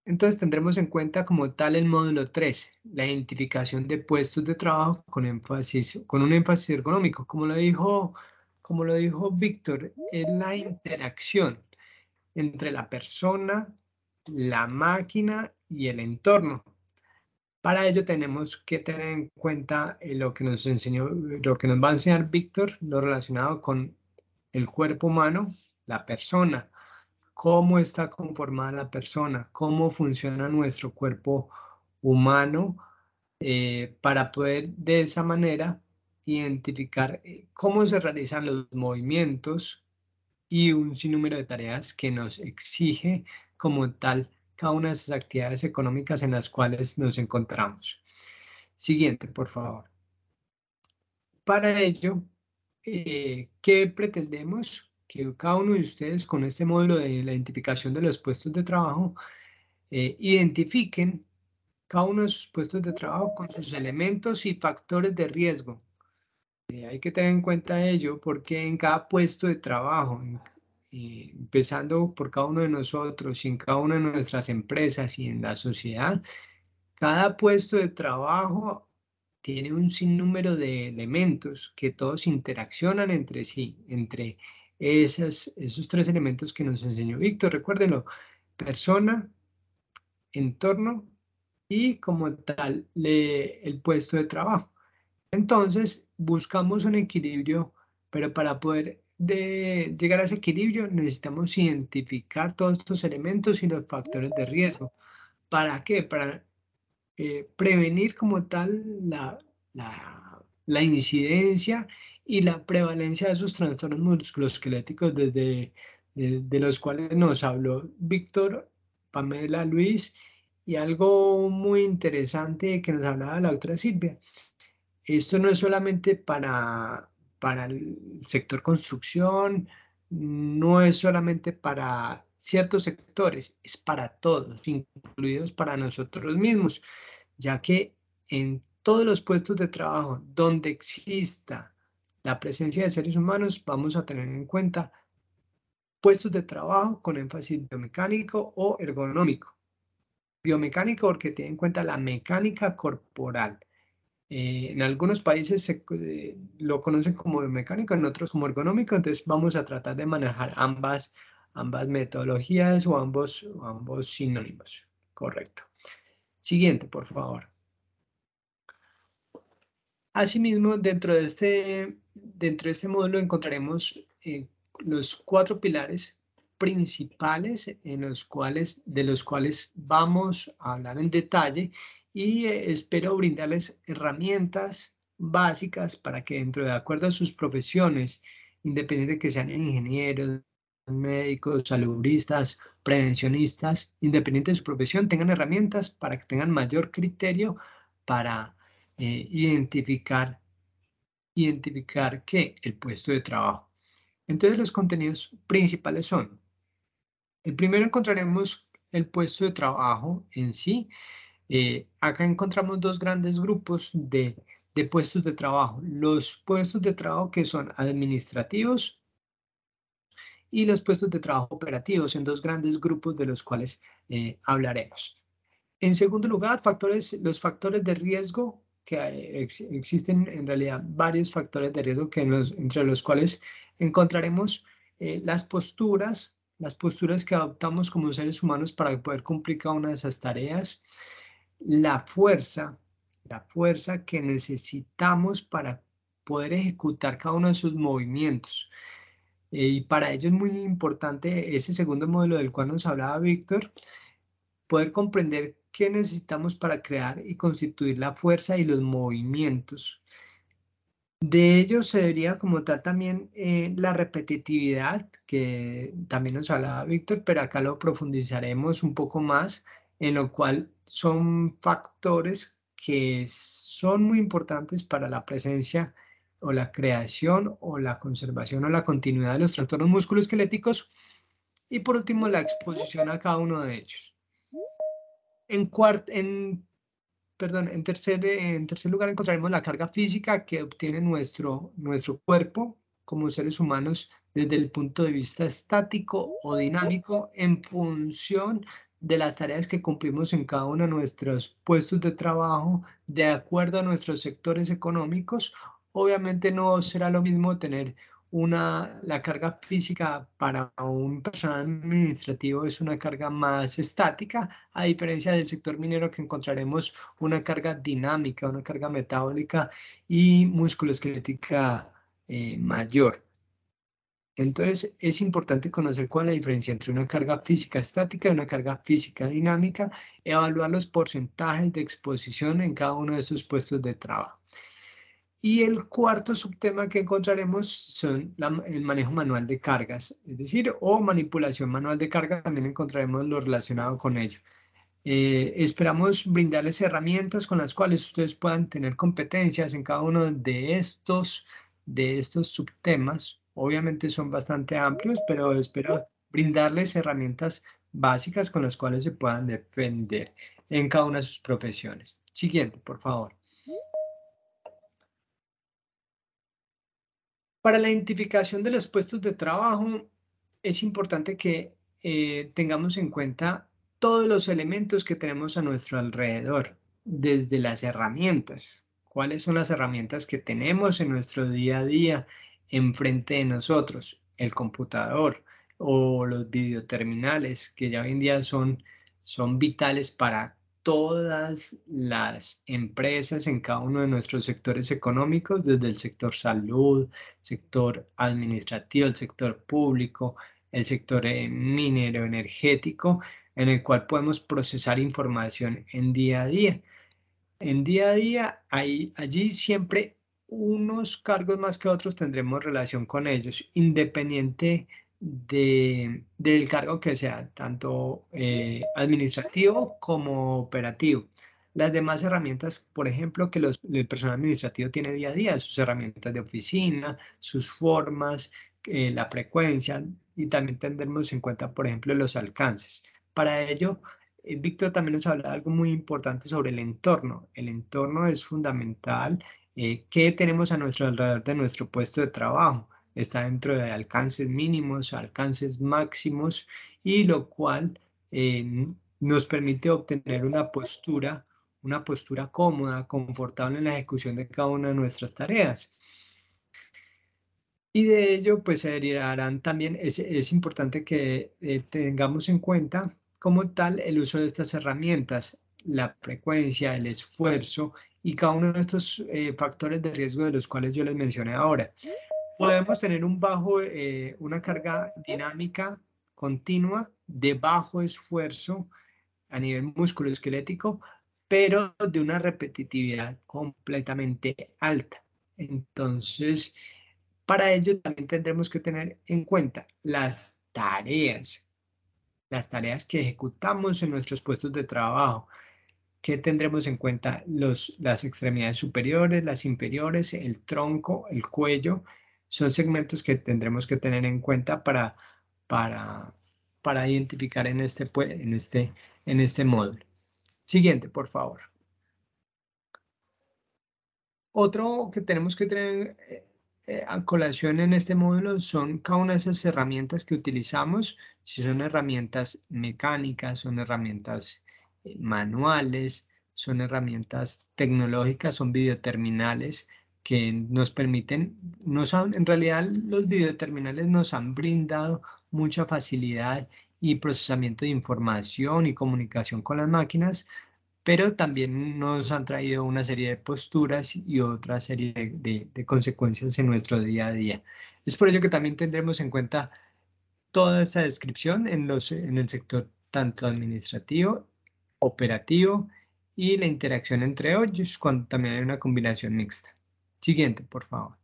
Entonces, tendremos en cuenta como tal el módulo 3, la identificación de puestos de trabajo con, con un énfasis ergonómico. Como lo dijo, como lo dijo Víctor, es la interacción entre la persona, la máquina y el entorno. Para ello tenemos que tener en cuenta eh, lo que nos enseñó, lo que nos va a enseñar Víctor, lo relacionado con el cuerpo humano, la persona, cómo está conformada la persona, cómo funciona nuestro cuerpo humano, eh, para poder de esa manera identificar eh, cómo se realizan los movimientos y un sinnúmero de tareas que nos exige como tal cada una de esas actividades económicas en las cuales nos encontramos. Siguiente, por favor. Para ello, eh, ¿qué pretendemos? Que cada uno de ustedes con este módulo de la identificación de los puestos de trabajo eh, identifiquen cada uno de sus puestos de trabajo con sus elementos y factores de riesgo. Eh, hay que tener en cuenta ello porque en cada puesto de trabajo, en eh, empezando por cada uno de nosotros y en cada una de nuestras empresas y en la sociedad, cada puesto de trabajo tiene un sinnúmero de elementos que todos interaccionan entre sí, entre esas, esos tres elementos que nos enseñó Víctor. Recuérdenlo, persona, entorno y como tal el puesto de trabajo. Entonces, buscamos un equilibrio, pero para poder de llegar a ese equilibrio necesitamos identificar todos estos elementos y los factores de riesgo. ¿Para qué? Para eh, prevenir como tal la, la, la, incidencia y la prevalencia de esos trastornos musculoesqueléticos desde de, de los cuales nos habló Víctor, Pamela, Luis y algo muy interesante que nos hablaba la doctora Silvia. Esto no es solamente para para el sector construcción, no es solamente para ciertos sectores, es para todos, incluidos para nosotros mismos, ya que en todos los puestos de trabajo donde exista la presencia de seres humanos, vamos a tener en cuenta puestos de trabajo con énfasis biomecánico o ergonómico. Biomecánico porque tiene en cuenta la mecánica corporal. Eh, en algunos países se, eh, lo conocen como biomecánico, en otros como ergonómico, entonces vamos a tratar de manejar ambas, ambas metodologías o ambos, o ambos sinónimos. Correcto. Siguiente, por favor. Asimismo, dentro de este, dentro de este módulo encontraremos eh, los cuatro pilares principales en los cuales, de los cuales vamos a hablar en detalle y eh, espero brindarles herramientas básicas para que dentro de acuerdo a sus profesiones, independiente de que sean ingenieros, médicos, saludistas, prevencionistas, independiente de su profesión, tengan herramientas para que tengan mayor criterio para eh, identificar, identificar qué el puesto de trabajo. Entonces los contenidos principales son, el primero encontraremos el puesto de trabajo en sí. Eh, acá encontramos dos grandes grupos de, de puestos de trabajo. Los puestos de trabajo que son administrativos y los puestos de trabajo operativos en dos grandes grupos de los cuales eh, hablaremos. En segundo lugar, factores, los factores de riesgo, que existen en realidad varios factores de riesgo que entre los cuales encontraremos eh, las posturas, las posturas que adoptamos como seres humanos para poder cumplir cada una de esas tareas, la fuerza, la fuerza que necesitamos para poder ejecutar cada uno de sus movimientos. Eh, y para ello es muy importante ese segundo modelo del cual nos hablaba Víctor, poder comprender qué necesitamos para crear y constituir la fuerza y los movimientos de ello se debería como tal también eh, la repetitividad, que también nos hablaba Víctor, pero acá lo profundizaremos un poco más, en lo cual son factores que son muy importantes para la presencia o la creación o la conservación o la continuidad de los trastornos musculoesqueléticos y por último la exposición a cada uno de ellos. En, en perdón, en tercer, en tercer lugar encontraremos la carga física que obtiene nuestro, nuestro cuerpo como seres humanos desde el punto de vista estático o dinámico en función de las tareas que cumplimos en cada uno de nuestros puestos de trabajo de acuerdo a nuestros sectores económicos. Obviamente no será lo mismo tener una, la carga física para un personal administrativo es una carga más estática, a diferencia del sector minero que encontraremos una carga dinámica, una carga metabólica y musculoesquelética eh, mayor. Entonces, es importante conocer cuál es la diferencia entre una carga física estática y una carga física dinámica, evaluar los porcentajes de exposición en cada uno de estos puestos de trabajo. Y el cuarto subtema que encontraremos son el manejo manual de cargas, es decir, o manipulación manual de cargas, también encontraremos lo relacionado con ello. Eh, esperamos brindarles herramientas con las cuales ustedes puedan tener competencias en cada uno de estos, de estos subtemas. Obviamente son bastante amplios, pero espero brindarles herramientas básicas con las cuales se puedan defender en cada una de sus profesiones. Siguiente, por favor. Para la identificación de los puestos de trabajo es importante que eh, tengamos en cuenta todos los elementos que tenemos a nuestro alrededor, desde las herramientas. ¿Cuáles son las herramientas que tenemos en nuestro día a día enfrente de nosotros? El computador o los videoterminales que ya hoy en día son, son vitales para todas las empresas en cada uno de nuestros sectores económicos, desde el sector salud, sector administrativo, el sector público, el sector eh, minero energético, en el cual podemos procesar información en día a día. En día a día, hay, allí siempre unos cargos más que otros tendremos relación con ellos, independiente de, del cargo que sea, tanto eh, administrativo como operativo. Las demás herramientas, por ejemplo, que los, el personal administrativo tiene día a día, sus herramientas de oficina, sus formas, eh, la frecuencia y también tendremos en cuenta, por ejemplo, los alcances. Para ello, eh, Víctor también nos habla de algo muy importante sobre el entorno. El entorno es fundamental eh, qué tenemos a nuestro alrededor de nuestro puesto de trabajo. Está dentro de alcances mínimos, alcances máximos, y lo cual eh, nos permite obtener una postura, una postura cómoda, confortable en la ejecución de cada una de nuestras tareas. Y de ello, pues se derivarán también, es, es importante que eh, tengamos en cuenta como tal el uso de estas herramientas, la frecuencia, el esfuerzo y cada uno de estos eh, factores de riesgo de los cuales yo les mencioné ahora. Podemos tener un bajo, eh, una carga dinámica continua de bajo esfuerzo a nivel musculoesquelético, pero de una repetitividad completamente alta. Entonces, para ello también tendremos que tener en cuenta las tareas, las tareas que ejecutamos en nuestros puestos de trabajo. ¿Qué tendremos en cuenta? Los, las extremidades superiores, las inferiores, el tronco, el cuello. Son segmentos que tendremos que tener en cuenta para, para, para identificar en este, en, este, en este módulo. Siguiente, por favor. Otro que tenemos que tener eh, eh, a colación en este módulo son cada una de esas herramientas que utilizamos, si son herramientas mecánicas, son herramientas manuales, son herramientas tecnológicas, son videoterminales que nos permiten, nos en realidad los videoterminales nos han brindado mucha facilidad y procesamiento de información y comunicación con las máquinas, pero también nos han traído una serie de posturas y otra serie de, consecuencias en nuestro día a día. Es por ello que también tendremos en cuenta toda esta descripción en, los, en el sector tanto administrativo, operativo y la interacción entre ellos cuando también hay una combinación mixta. Siguiente, por favor.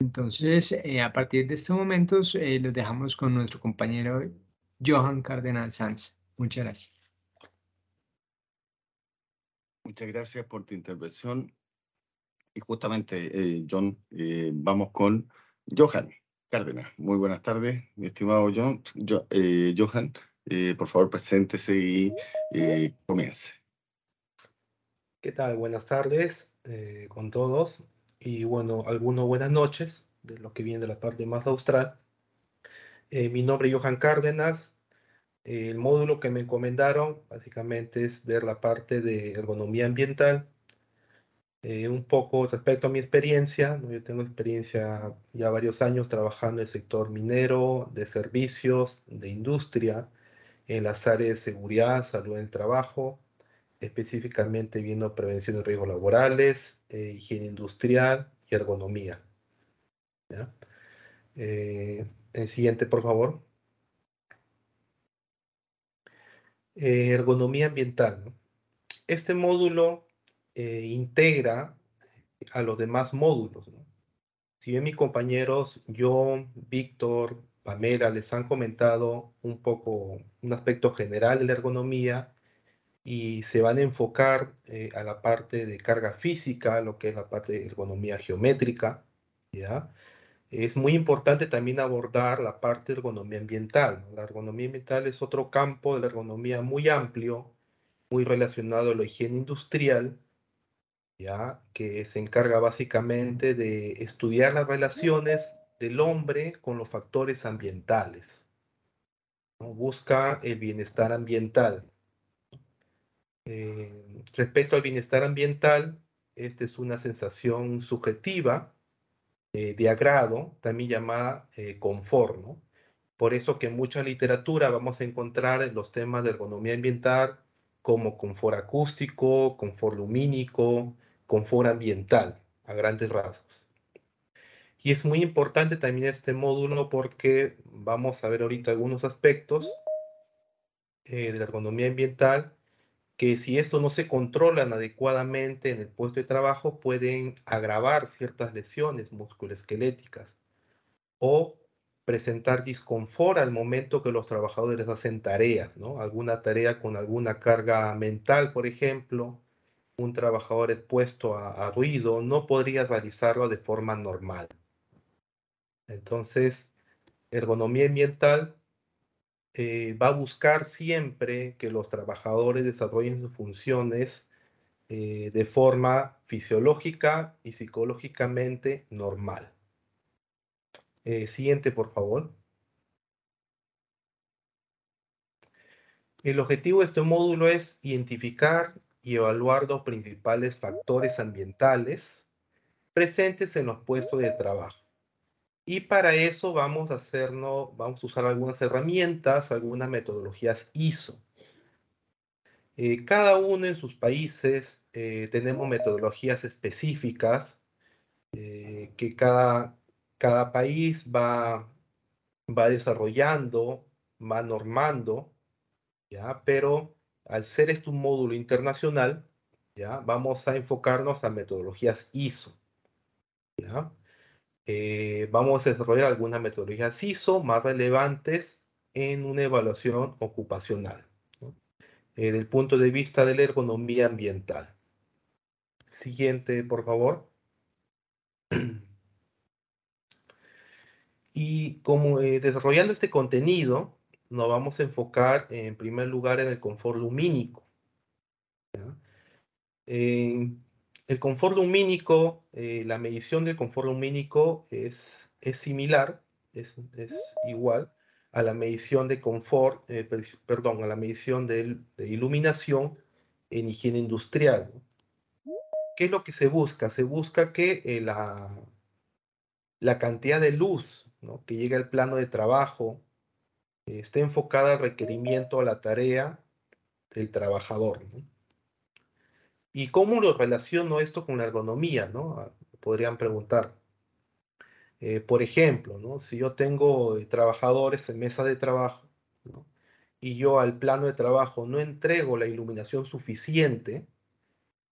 Entonces, eh, a partir de estos momentos, eh, los dejamos con nuestro compañero Johan Cardenal Sanz. Muchas gracias. Muchas gracias por tu intervención. Y justamente, eh, John, vamos con Johan Cárdenas. Muy buenas tardes, mi estimado John. Eh, Johan, por favor, preséntese y comience. ¿Qué tal? Buenas tardes con todos. Y bueno, algunos buenas noches de lo que viene de la parte más austral. Eh, mi nombre es Johan Cárdenas. el módulo que me encomendaron básicamente es ver la parte de ergonomía ambiental. Eh, un poco respecto a mi experiencia, yo tengo experiencia ya varios años trabajando en el sector minero, de servicios, de industria, en las áreas de seguridad, salud en el trabajo, específicamente viendo prevención de riesgos laborales, eh, higiene industrial y ergonomía. ¿ya? El siguiente, por favor. Eh, ergonomía ambiental. Este módulo eh, integra a los demás módulos. Si bien mis compañeros John, Víctor, Pamela les han comentado un poco un aspecto general de la ergonomía y se van a enfocar eh, a la parte de carga física, lo que es la parte de ergonomía geométrica, ¿ya? es muy importante también abordar la parte de ergonomía ambiental. La ergonomía ambiental es otro campo de la ergonomía muy amplio, muy relacionado a la higiene industrial, ya que se encarga básicamente de estudiar las relaciones del hombre con los factores ambientales. Busca el bienestar ambiental. Eh, respecto al bienestar ambiental, esta es una sensación subjetiva eh, de agrado, también llamada eh, confort. Por eso que en mucha literatura vamos a encontrar los temas de ergonomía ambiental como confort acústico, confort lumínico, confort ambiental, a grandes rasgos. Y es muy importante también este módulo porque vamos a ver ahorita algunos aspectos eh, de la ergonomía ambiental que si esto no se controlan adecuadamente en el puesto de trabajo pueden agravar ciertas lesiones musculoesqueléticas o presentar disconfort al momento que los trabajadores hacen tareas, ¿no? Alguna tarea con alguna carga mental, por ejemplo, un trabajador expuesto a, ruido no podría realizarlo de forma normal. Entonces, ergonomía ambiental eh, va a buscar siempre que los trabajadores desarrollen sus funciones eh, de forma fisiológica y psicológicamente normal. Eh, siguiente, por favor. El objetivo de este módulo es identificar y evaluar los principales factores ambientales presentes en los puestos de trabajo. Y para eso vamos a hacernos, vamos a usar algunas herramientas, algunas metodologías ISO. Eh, cada uno en sus países eh, tenemos metodologías específicas eh, que cada, cada país va, va desarrollando, va normando, ¿ya? pero al ser esto un módulo internacional, ¿ya? vamos a enfocarnos a metodologías ISO. Eh, vamos a desarrollar algunas metodologías ISO más relevantes en una evaluación ocupacional, desde el punto de vista de la ergonomía ambiental. Siguiente, por favor. Y como eh, desarrollando este contenido, nos vamos a enfocar en primer lugar en el confort lumínico. El confort lumínico, eh, la medición del confort lumínico es, es similar, es, igual a la medición de confort, eh, perdón, a la medición de, iluminación en higiene industrial. ¿Qué es lo que se busca? Se busca que eh, la, la cantidad de luz que llega al plano de trabajo esté enfocada al requerimiento, a la tarea del trabajador. ¿Y cómo lo relaciono esto con la ergonomía? ¿no? Ah, podrían preguntar. Eh, por ejemplo, si yo tengo eh, trabajadores en mesa de trabajo y yo al plano de trabajo no entrego la iluminación suficiente,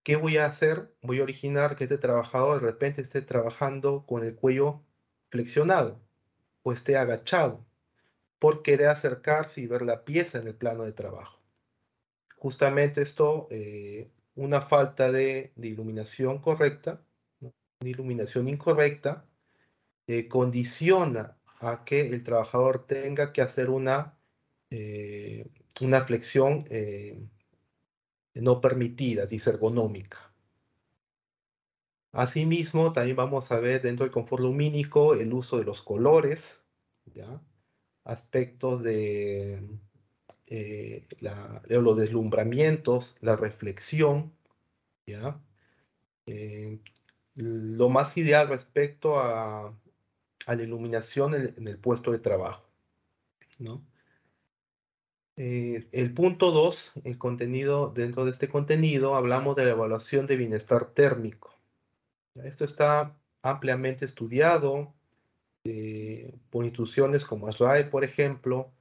¿qué voy a hacer? Voy a originar que este trabajador de repente esté trabajando con el cuello flexionado o esté agachado por querer acercarse y ver la pieza en el plano de trabajo. Justamente esto eh, una falta de, iluminación correcta, una iluminación incorrecta, eh, condiciona a que el trabajador tenga que hacer una, eh, una flexión no permitida, disergonómica. Asimismo, también vamos a ver dentro del confort lumínico el uso de los colores, aspectos de eh, los deslumbramientos, la reflexión, ¿ya? Eh, lo más ideal respecto a, la iluminación en, el puesto de trabajo, ¿no? Eh, el punto 2, el contenido, dentro de este contenido hablamos de la evaluación de bienestar térmico. Esto está ampliamente estudiado por instituciones como ASRAE, por ejemplo.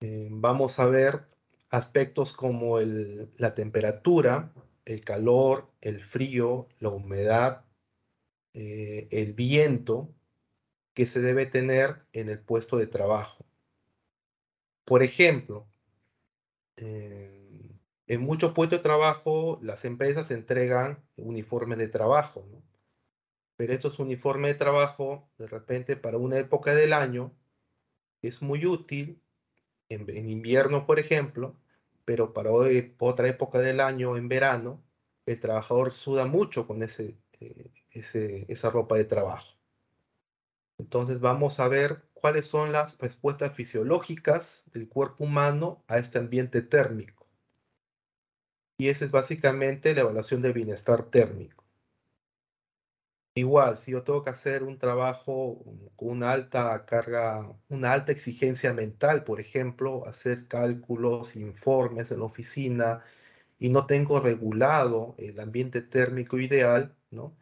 Eh, vamos a ver aspectos como la temperatura, el calor, el frío, la humedad, eh, el viento que se debe tener en el puesto de trabajo. Por ejemplo, en muchos puestos de trabajo las empresas entregan uniformes de trabajo, pero estos uniformes de trabajo, de repente para una época del año, es muy útil en, invierno, por ejemplo, pero para otra época del año, en verano, el trabajador suda mucho con ese, eh, esa ropa de trabajo. Entonces vamos a ver cuáles son las respuestas fisiológicas del cuerpo humano a este ambiente térmico. Y esa es básicamente la evaluación del bienestar térmico. Igual, si yo tengo que hacer un trabajo con una alta carga, una alta exigencia mental, por ejemplo, hacer cálculos, informes en la oficina, y no tengo regulado el ambiente térmico ideal, ¿no?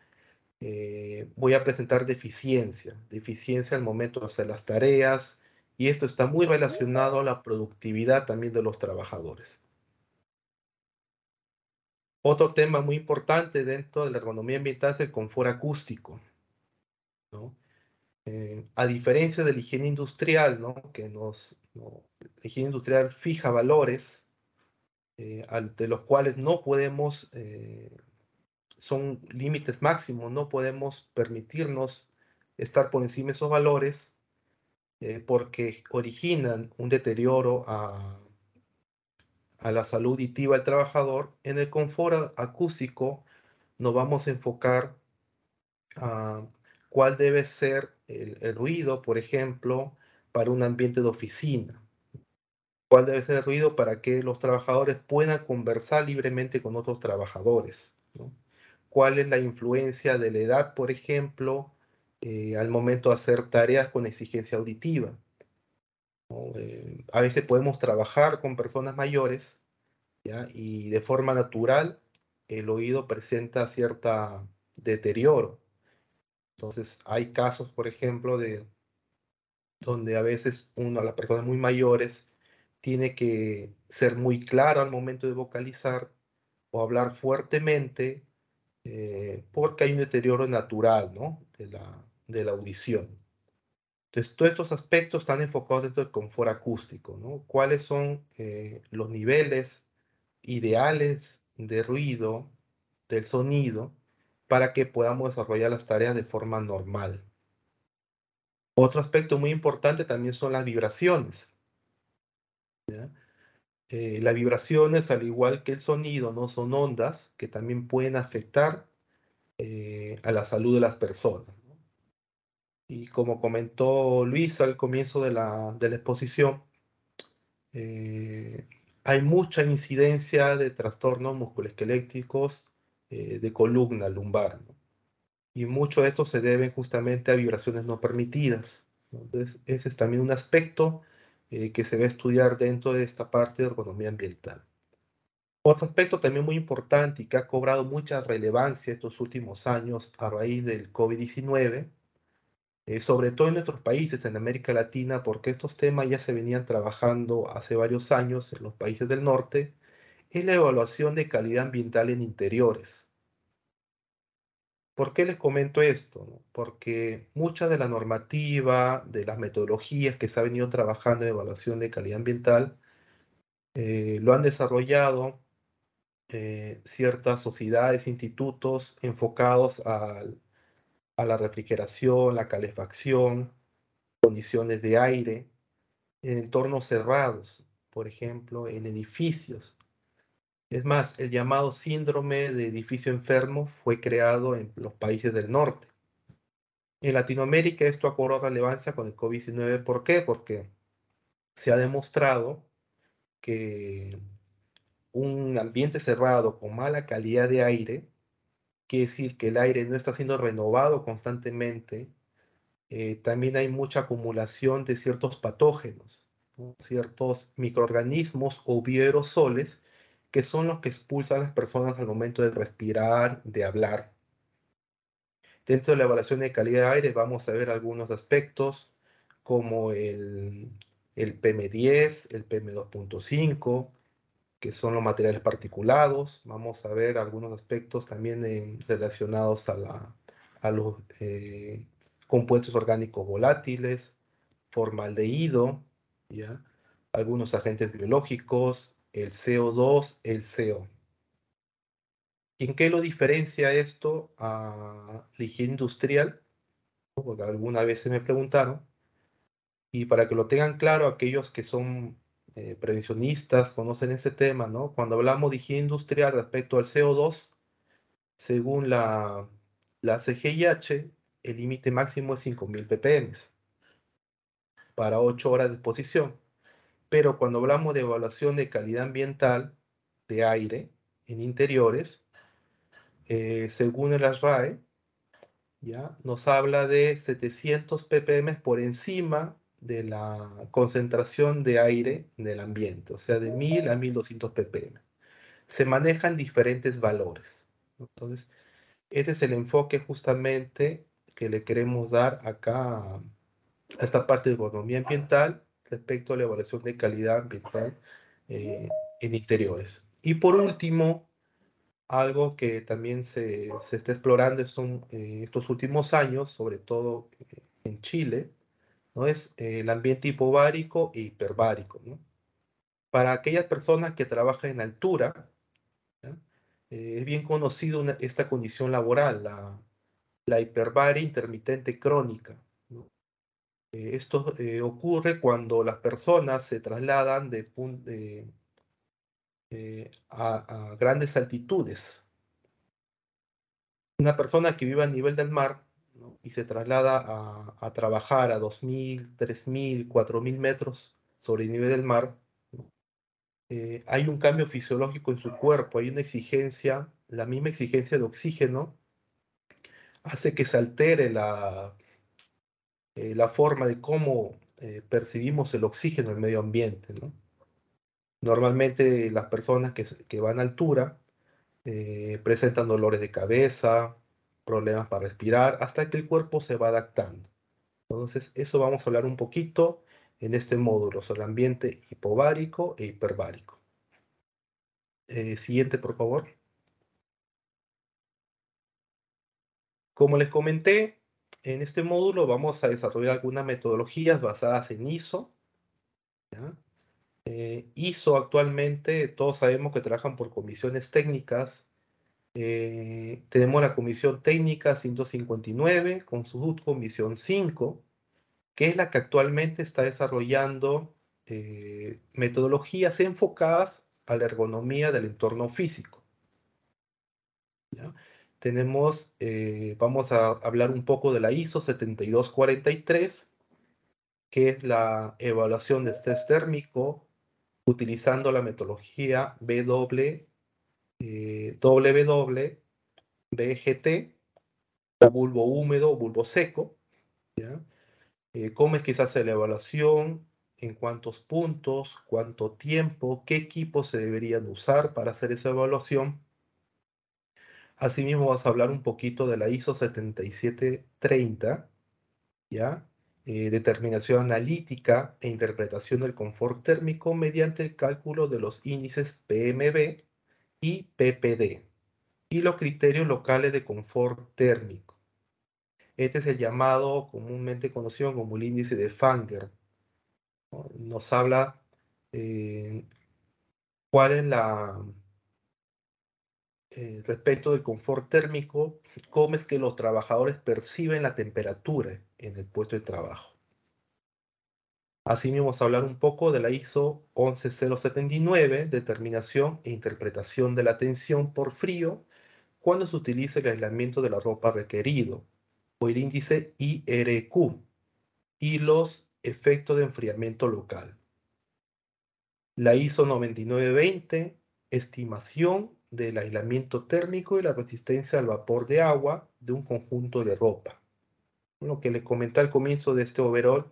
Eh, voy a presentar deficiencia, deficiencia al momento de hacer las tareas, y esto está muy relacionado a la productividad también de los trabajadores. Otro tema muy importante dentro de la ergonomía ambiental es el confort acústico. Eh, a diferencia de la higiene industrial, que nos, la higiene industrial fija valores eh, de los cuales no podemos, eh, son límites máximos, no podemos permitirnos estar por encima de esos valores porque originan un deterioro a, a la salud auditiva del trabajador, en el confort acústico nos vamos a enfocar a cuál debe ser el, ruido, por ejemplo, para un ambiente de oficina. Cuál debe ser el ruido para que los trabajadores puedan conversar libremente con otros trabajadores. ¿Cuál es la influencia de la edad, por ejemplo, eh, al momento de hacer tareas con exigencia auditiva? A veces podemos trabajar con personas mayores y de forma natural el oído presenta cierta deterioro. Entonces, hay casos, por ejemplo, de donde a veces uno, las personas muy mayores, tiene que ser muy claro al momento de vocalizar o hablar fuertemente eh, porque hay un deterioro natural de la audición. Entonces, todos estos aspectos están enfocados dentro del confort acústico, ¿no? ¿Cuáles son eh, los niveles ideales de ruido, del sonido, para que podamos desarrollar las tareas de forma normal. Otro aspecto muy importante también son las vibraciones. Eh, las vibraciones, al igual que el sonido, no son ondas que también pueden afectar eh, a la salud de las personas. Y como comentó Luis al comienzo de la, exposición, eh, hay mucha incidencia de trastornos musculoesqueléticos eh, de columna lumbar. Y mucho de esto se debe justamente a vibraciones no permitidas. Entonces, ese es también un aspecto eh, que se va a estudiar dentro de esta parte de ergonomía ambiental. Otro aspecto también muy importante y que ha cobrado mucha relevancia estos últimos años a raíz del COVID-19, eh, sobre todo en nuestros países, en América Latina, porque estos temas ya se venían trabajando hace varios años en los países del norte, es la evaluación de calidad ambiental en interiores. ¿Por qué les comento esto? Porque mucha de la normativa, de las metodologías que se ha venido trabajando en evaluación de calidad ambiental, eh, lo han desarrollado eh, ciertas sociedades, institutos enfocados a la refrigeración, la calefacción, condiciones de aire, en entornos cerrados, por ejemplo, en edificios, es más, el llamado síndrome de edificio enfermo fue creado en los países del norte. En Latinoamérica esto cobrado relevancia con el COVID-19. ¿Por qué? Porque se ha demostrado que un ambiente cerrado con mala calidad de aire, quiere decir que el aire no está siendo renovado constantemente, eh, también hay mucha acumulación de ciertos patógenos, ciertos microorganismos o bioaerosoles que son los que expulsan a las personas al momento de respirar, de hablar. Dentro de la evaluación de calidad de aire vamos a ver algunos aspectos como el, el PM10, el PM2.5, que son los materiales particulados. Vamos a ver algunos aspectos también relacionados a, la, a los eh, compuestos orgánicos volátiles, formaldehído, ¿ya? algunos agentes biológicos, el CO2, el CO. ¿Y en qué lo diferencia esto a higiene industrial? Porque alguna vez se me preguntaron. Y para que lo tengan claro, aquellos que son eh, prevencionistas conocen ese tema, ¿no? Cuando hablamos de higiene industrial respecto al CO2, según la, la CGIH, el límite máximo es 5000 ppm para 8 horas de exposición. Pero cuando hablamos de evaluación de calidad ambiental de aire en interiores, eh, según el ASRAE, ¿ya? nos habla de 700 ppm por encima de la concentración de aire en el ambiente, o sea, de 1000 a 1200 ppm. Se manejan diferentes valores. Entonces, ese es el enfoque justamente que le queremos dar acá a esta parte de economía ambiental respecto a la evaluación de calidad ambiental eh, en interiores. Y por último, algo que también se, se está explorando son, eh, estos últimos años, sobre todo eh, en Chile, ¿no? es el ambiente hipobárico e hiperbárico. ¿no? Para aquellas personas que trabajan en altura, es bien conocido esta condición laboral, la, la hiperbaria intermitente crónica. Eh, esto eh, ocurre cuando las personas se trasladan de, eh, a, grandes altitudes. Una persona que vive a nivel del mar y se traslada a, trabajar a 2.000, 3.000, 4.000 metros sobre el nivel del mar, eh, hay un cambio fisiológico en su cuerpo, hay una exigencia, la misma exigencia de oxígeno hace que se altere la, eh, la forma de cómo eh, percibimos el oxígeno en el medio ambiente. Normalmente las personas que, van a altura presentan dolores de cabeza, problemas para respirar, hasta que el cuerpo se va adaptando. Entonces, eso vamos a hablar un poquito en este módulo sobre el ambiente hipovárico e hiperbárico. siguiente, por favor. Como les comenté, en este módulo vamos a desarrollar algunas metodologías basadas en ISO. Eh, ISO actualmente, todos sabemos que trabajan por comisiones técnicas. Eh, tenemos la comisión técnica 159 con su subcomisión 5, que es la que actualmente está desarrollando eh, metodologías enfocadas a la ergonomía del entorno físico. tenemos, eh, vamos a hablar un poco de la ISO 7243, que es la evaluación de estrés térmico utilizando la metodología BW, eh, WW, BGT, bulbo húmedo, bulbo seco. Eh, ¿Cómo es que se hace la evaluación? ¿En cuántos puntos? ¿Cuánto tiempo? ¿Qué equipos se deberían usar para hacer esa evaluación? Asimismo, vas a hablar un poquito de la ISO 7730, ¿ya? Eh, determinación analítica e interpretación del confort térmico mediante el cálculo de los índices PMB y PPD y los criterios locales de confort térmico. Este es el llamado comúnmente conocido como el índice de Fanger. Nos habla eh, cuál es la, eh, respecto del confort térmico, cómo es que los trabajadores perciben la temperatura en el puesto de trabajo. Asimismo, vamos a hablar un poco de la ISO 11079, determinación e interpretación de la tensión por frío cuando se utiliza el aislamiento de la ropa requerido, o el índice IRQ, y los efectos de enfriamiento local. La ISO 9920, estimación del aislamiento térmico y la resistencia al vapor de agua de un conjunto de ropa. Lo que le comenté al comienzo de este overall,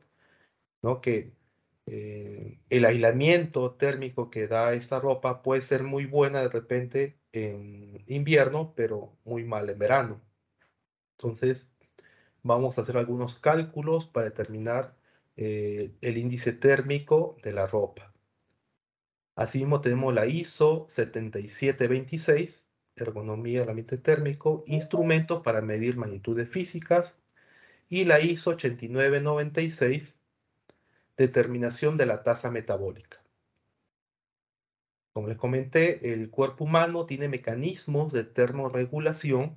¿no? que eh, el aislamiento térmico que da esta ropa puede ser muy buena de repente en invierno, pero muy mal en verano. Entonces, vamos a hacer algunos cálculos para determinar eh, el índice térmico de la ropa. Asimismo tenemos la ISO 7726, ergonomía del ambiente térmico, instrumentos para medir magnitudes físicas, y la ISO 8996, determinación de la tasa metabólica. Como les comenté, el cuerpo humano tiene mecanismos de termorregulación.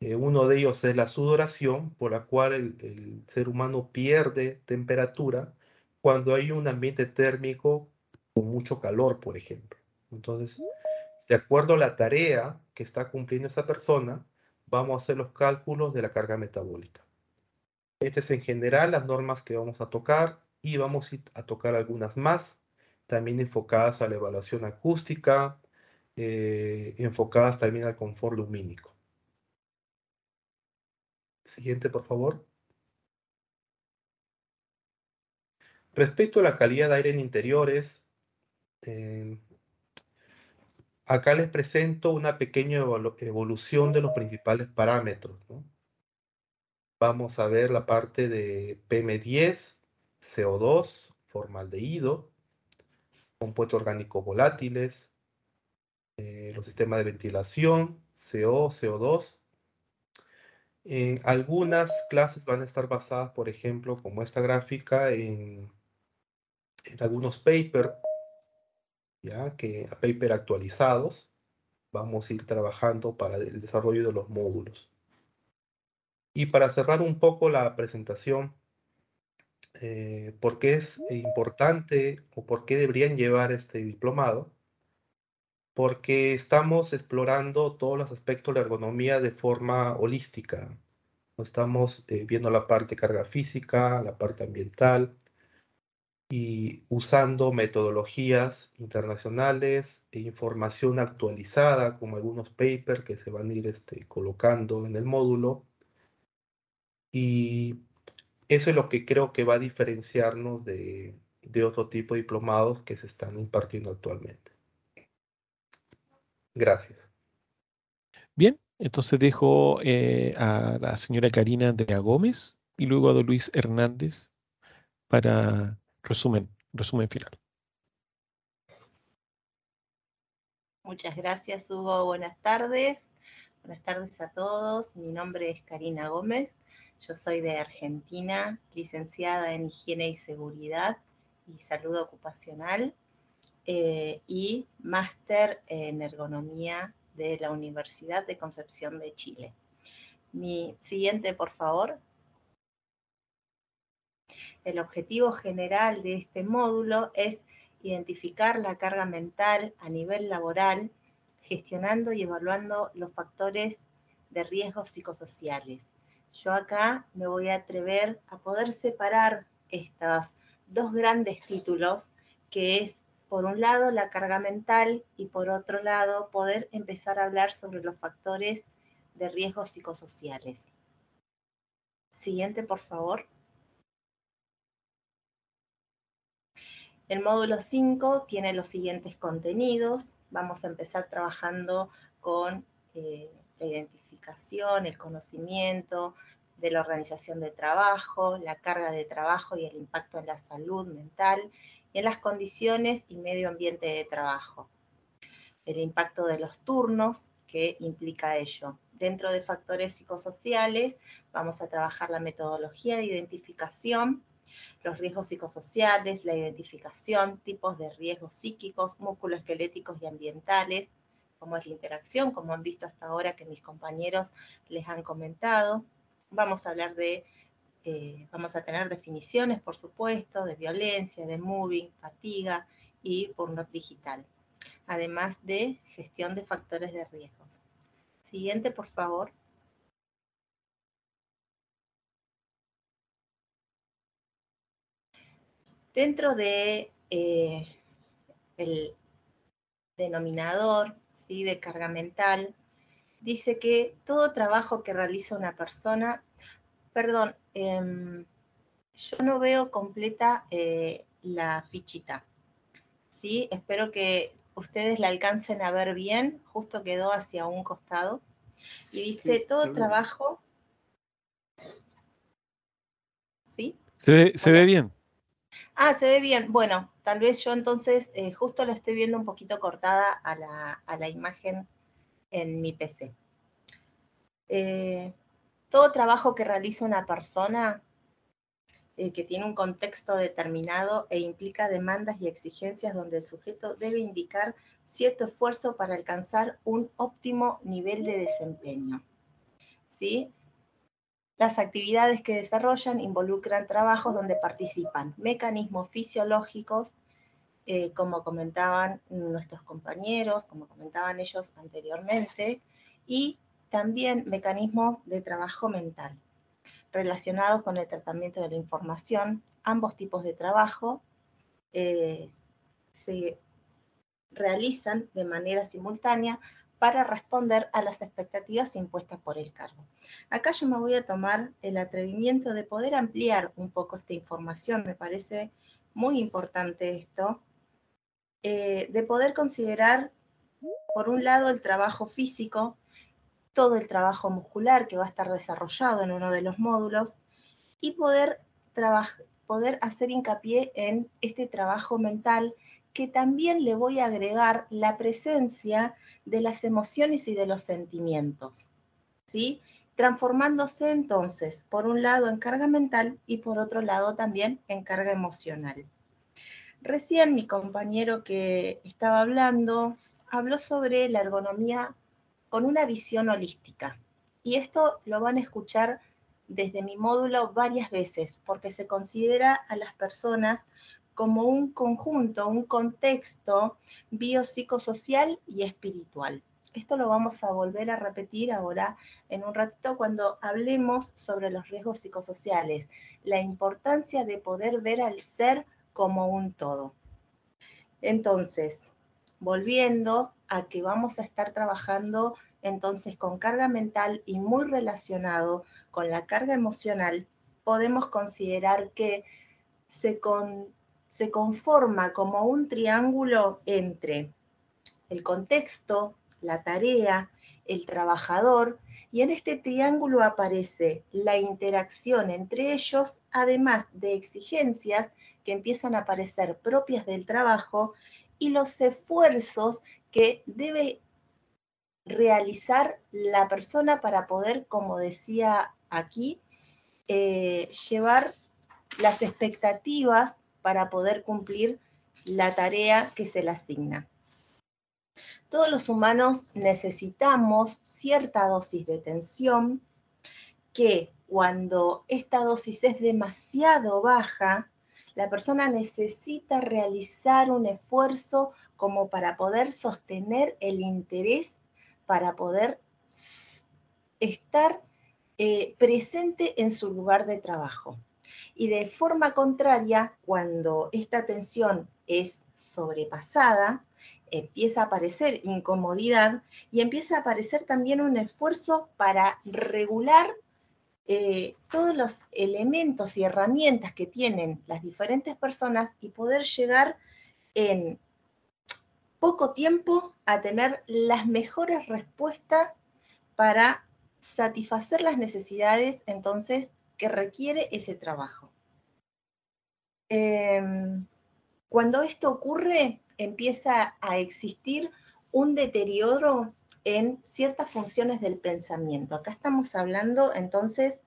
Eh, uno de ellos es la sudoración, por la cual el ser humano pierde temperatura cuando hay un ambiente térmico con mucho calor, por ejemplo. Entonces, de acuerdo a la tarea que está cumpliendo esa persona, vamos a hacer los cálculos de la carga metabólica. Estas es en general las normas que vamos a tocar y vamos a tocar algunas más, también enfocadas a la evaluación acústica, eh, enfocadas también al confort lumínico. Siguiente, por favor. Respecto a la calidad de aire en interiores, eh, acá les presento una pequeña evolución de los principales parámetros. Vamos a ver la parte de PM10, CO2, formaldehído, compuestos orgánicos volátiles, eh, los sistemas de ventilación, CO, CO2. algunas clases van a estar basadas, por ejemplo, como esta gráfica, en, en algunos papers ya que paper actualizados vamos a ir trabajando para el desarrollo de los módulos. Y para cerrar un poco la presentación, eh, ¿por qué es importante o por qué deberían llevar este diplomado? porque estamos explorando todos los aspectos de la ergonomía de forma holística. Estamos eh, viendo la parte carga física, la parte ambiental y usando metodologías internacionales e información actualizada, como algunos papers que se van a ir este, colocando en el módulo. Y eso es lo que creo que va a diferenciarnos de, de otro tipo de diplomados que se están impartiendo actualmente. Gracias. Bien, entonces dejo eh, a la señora Karina Andrea Gómez y luego a don Luis Hernández para resumen, resumen final. Muchas gracias, Hugo. Buenas tardes. Buenas tardes a todos. Mi nombre es Karina Gómez. Yo soy de Argentina, licenciada en Higiene y Seguridad y Salud Ocupacional eh, y máster en ergonomía de la Universidad de Concepción de Chile. Mi siguiente, por favor. El objetivo general de este módulo es identificar la carga mental a nivel laboral, gestionando y evaluando los factores de riesgos psicosociales. Yo acá me voy a atrever a poder separar estos dos grandes títulos, que es por un lado la carga mental y por otro lado poder empezar a hablar sobre los factores de riesgos psicosociales. Siguiente, por favor. El módulo 5 tiene los siguientes contenidos. Vamos a empezar trabajando con eh, la identificación, el conocimiento de la organización de trabajo, la carga de trabajo y el impacto en la salud mental en las condiciones y medio ambiente de trabajo. El impacto de los turnos que implica ello. Dentro de factores psicosociales vamos a trabajar la metodología de identificación, los riesgos psicosociales, la identificación, tipos de riesgos psíquicos, musculoesqueléticos y ambientales, como es la interacción, como han visto hasta ahora que mis compañeros les han comentado. Vamos a hablar de eh, vamos a tener definiciones, por supuesto, de violencia, de moving, fatiga y burnout digital, además de gestión de factores de riesgos. Siguiente, por favor. Dentro de eh, denominador ¿sí? de carga mental, dice que todo trabajo que realiza una persona Perdón, em, yo no veo completa eh, la fichita. ¿sí? Espero que ustedes la alcancen a ver bien. Justo quedó hacia un costado. Y dice, todo trabajo... ¿Sí? Se ve, bien. Ah, se ve bien. Bueno, tal vez yo entonces eh, justo la estoy viendo un poquito cortada a la, a la imagen en mi PC. Eh, todo trabajo que realiza una persona eh, que tiene un contexto determinado e implica demandas y exigencias donde el sujeto debe indicar cierto esfuerzo para alcanzar un óptimo nivel de desempeño. ¿Sí? Las actividades que desarrollan involucran trabajos donde participan mecanismos fisiológicos, eh, como comentaban nuestros compañeros, como comentaban ellos anteriormente, y también mecanismos de trabajo mental relacionados con el tratamiento de la información. Ambos tipos de trabajo eh, se realizan de manera simultánea para responder a las expectativas impuestas por el cargo. Acá yo me voy a tomar el atrevimiento de poder ampliar un poco esta información, me parece muy importante esto, eh, de poder considerar, por un lado, el trabajo físico, todo el trabajo muscular que va a estar desarrollado en uno de los módulos y poder, poder hacer hincapié en este trabajo mental que también le voy a agregar la presencia de las emociones y de los sentimientos, ¿sí? Transformándose entonces, por un lado, en carga mental y por otro lado también en carga emocional. Recién mi compañero que estaba hablando habló sobre la ergonomía con una visión holística. Y esto lo van a escuchar desde mi módulo varias veces, porque se considera a las personas como un conjunto, un contexto biopsicosocial y espiritual. Esto lo vamos a volver a repetir ahora en un ratito cuando hablemos sobre los riesgos psicosociales, la importancia de poder ver al ser como un todo. Entonces, volviendo a que vamos a estar trabajando entonces con carga mental y muy relacionado con la carga emocional, podemos considerar que se, se conforma como un triángulo entre el contexto, la tarea, el trabajador, y en este triángulo aparece la interacción entre ellos, además de exigencias que empiezan a aparecer propias del trabajo y los esfuerzos que debe realizar la persona para poder, como decía aquí, eh, llevar las expectativas para poder cumplir la tarea que se le asigna todos los humanos necesitamos cierta dosis de tensión que cuando esta dosis es demasiado baja, la persona necesita realizar un esfuerzo como para poder sostener el interés, para poder estar eh, presente en su lugar de trabajo. Y de forma contraria, cuando esta tensión es sobrepasada, empieza a aparecer incomodidad y empieza a aparecer también un esfuerzo para regular eh, todos los elementos y herramientas que tienen las diferentes personas y poder llegar en poco tiempo a tener las mejores respuestas para satisfacer las necesidades entonces que requiere ese trabajo. Em, cuando esto ocurre, empieza a existir un deterioro en ciertas funciones del pensamiento. Acá estamos hablando, entonces,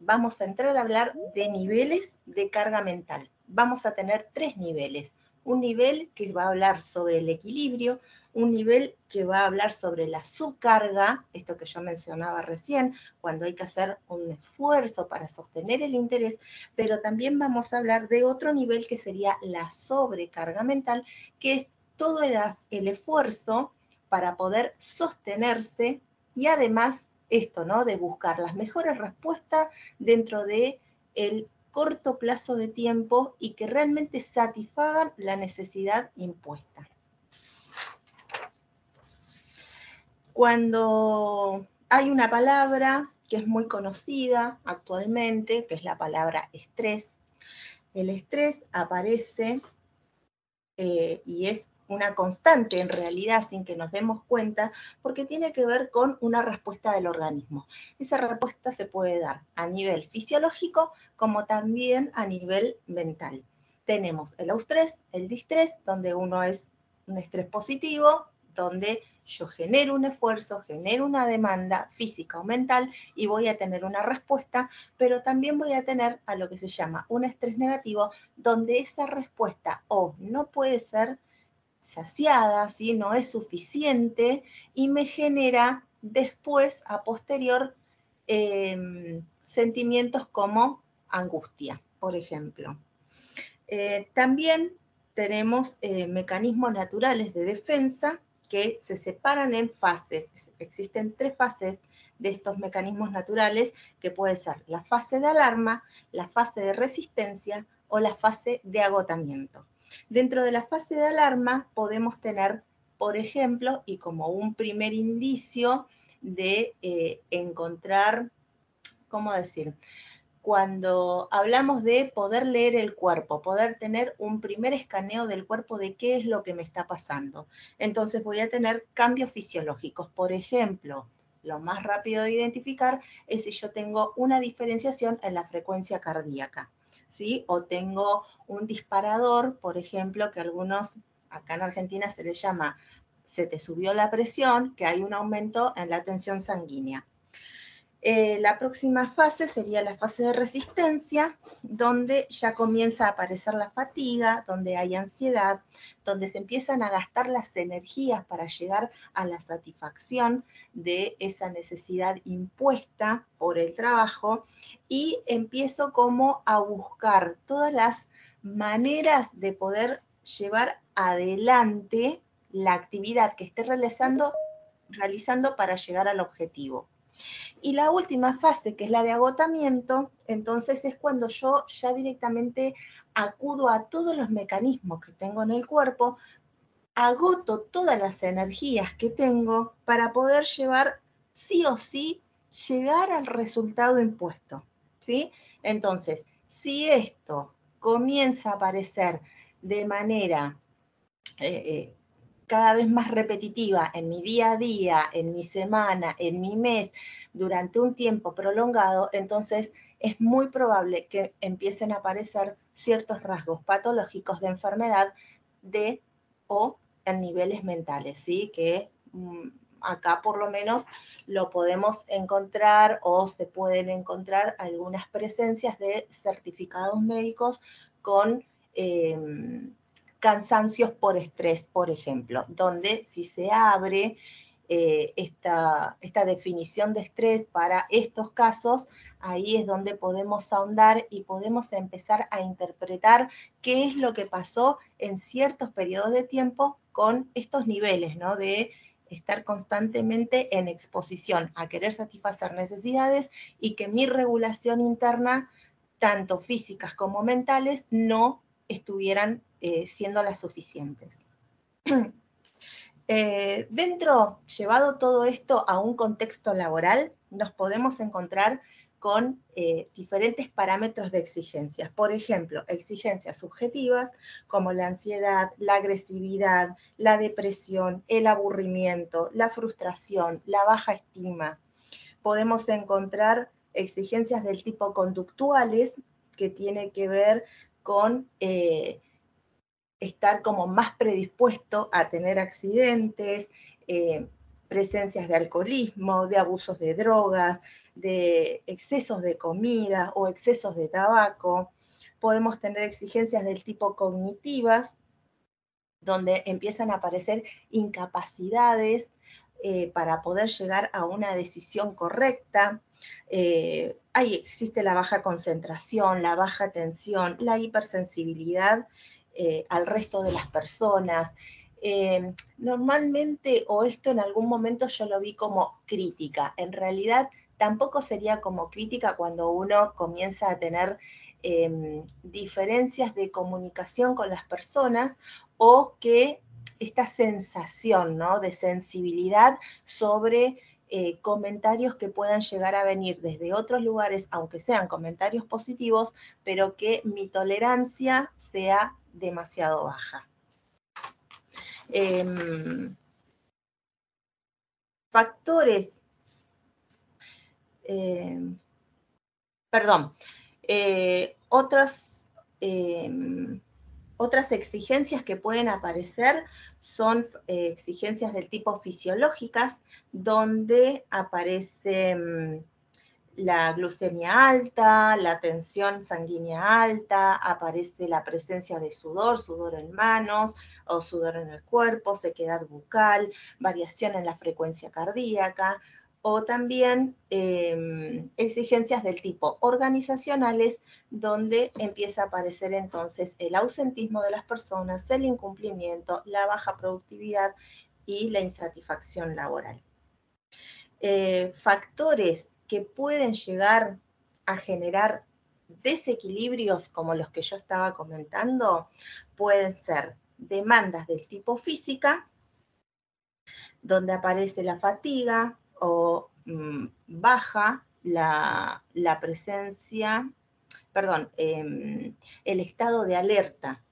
vamos a entrar a hablar de niveles de carga mental. Vamos a tener tres niveles. Un nivel que va a hablar sobre el equilibrio, un nivel que va a hablar sobre la subcarga, esto que yo mencionaba recién, cuando hay que hacer un esfuerzo para sostener el interés, pero también vamos a hablar de otro nivel que sería la sobrecarga mental, que es todo el, esfuerzo para poder sostenerse y además esto, ¿no? De buscar las mejores respuestas dentro de el corto plazo de tiempo y que realmente satisfagan la necesidad impuesta. Cuando hay una palabra que es muy conocida actualmente, que es la palabra estrés, el estrés aparece eh, y es una constante en realidad sin que nos demos cuenta, porque tiene que ver con una respuesta del organismo. Esa respuesta se puede dar a nivel fisiológico como también a nivel mental. Tenemos el eustrés, el distrés, donde uno es un estrés positivo, donde yo genero un esfuerzo, genero una demanda física o mental y voy a tener una respuesta, pero también voy a tener a lo que se llama un estrés negativo, donde esa respuesta o no puede ser saciada, ¿sí? no es suficiente y me genera después, a posterior, em, sentimientos como angustia, por ejemplo. Eh, también tenemos eh, mecanismos naturales de defensa que se separan en fases. Existen tres fases de estos mecanismos naturales, que puede ser la fase de alarma, la fase de resistencia o la fase de agotamiento. Dentro de la fase de alarma podemos tener, por ejemplo, y como un primer indicio de eh, encontrar, ¿cómo decir? Cuando hablamos de poder leer el cuerpo, poder tener un primer escaneo del cuerpo de qué es lo que me está pasando. Entonces voy a tener cambios fisiológicos. Por ejemplo, lo más rápido de identificar es si yo tengo una diferenciación en la frecuencia cardíaca, ¿sí? O tengo un disparador, por ejemplo, que algunos, acá en Argentina se le llama, se te subió la presión, que hay un aumento en la tensión sanguínea. Eh, la próxima fase sería la fase de resistencia, donde ya comienza a aparecer la fatiga, donde hay ansiedad, donde se empiezan a gastar las energías para llegar a la satisfacción de esa necesidad impuesta por el trabajo y empiezo como a buscar todas las maneras de poder llevar adelante la actividad que esté realizando, realizando para llegar al objetivo. Y la última fase, que es la de agotamiento, entonces es cuando yo ya directamente acudo a todos los mecanismos que tengo en el cuerpo, agoto todas las energías que tengo para poder llevar sí o sí, llegar al resultado impuesto. ¿sí? Entonces, si esto comienza a aparecer de manera eh, eh, cada vez más repetitiva en mi día a día, en mi semana, en mi mes, durante un tiempo prolongado, entonces es muy probable que empiecen a aparecer ciertos rasgos patológicos de enfermedad de o en niveles mentales, ¿sí? Que mm, acá por lo menos lo podemos encontrar o se pueden encontrar algunas presencias de certificados médicos con em, cansancios por estrés, por ejemplo, donde si se abre eh, esta, esta definición de estrés para estos casos, ahí es donde podemos ahondar y podemos empezar a interpretar qué es lo que pasó en ciertos periodos de tiempo con estos niveles, ¿no? De estar constantemente en exposición a querer satisfacer necesidades y que mi regulación interna, tanto físicas como mentales, no estuvieran eh, siendo las suficientes. Eh, dentro, llevado todo esto a un contexto laboral, nos podemos encontrar con eh, diferentes parámetros de exigencias. Por ejemplo, exigencias subjetivas como la ansiedad, la agresividad, la depresión, el aburrimiento, la frustración, la baja estima. Podemos encontrar exigencias del tipo conductuales que tiene que ver con estar como más predispuesto a tener accidentes, eh, presencias de alcoholismo, de abusos de drogas, de excesos de comida o excesos de tabaco. Podemos tener exigencias del tipo cognitivas, donde empiezan a aparecer incapacidades eh, para poder llegar a una decisión correcta. Eh, ahí existe la baja concentración, la baja atención, la hipersensibilidad eh, al resto de las personas. normalmente, o esto en algún momento yo lo vi como crítica, en realidad tampoco sería como crítica cuando uno comienza a tener em, diferencias de comunicación con las personas o que esta sensación ¿no? de sensibilidad sobre eh, comentarios que puedan llegar a venir desde otros lugares, aunque sean comentarios positivos, pero que mi tolerancia sea demasiado baja. Em, factores eh, perdón, eh, otras, em, otras exigencias que pueden aparecer son eh, exigencias del tipo fisiológicas, donde aparece la glucemia alta, la tensión sanguínea alta, aparece la presencia de sudor, sudor en manos o sudor en el cuerpo, sequedad bucal, variación en la frecuencia cardíaca, o también em, exigencias del tipo organizacionales, donde empieza a aparecer entonces el ausentismo de las personas, el incumplimiento, la baja productividad y la insatisfacción laboral. Eh, factores que pueden llegar a generar desequilibrios como los que yo estaba comentando pueden ser demandas del tipo física, donde aparece la fatiga, o mm, baja la, presencia, perdón, em, el estado de alerta,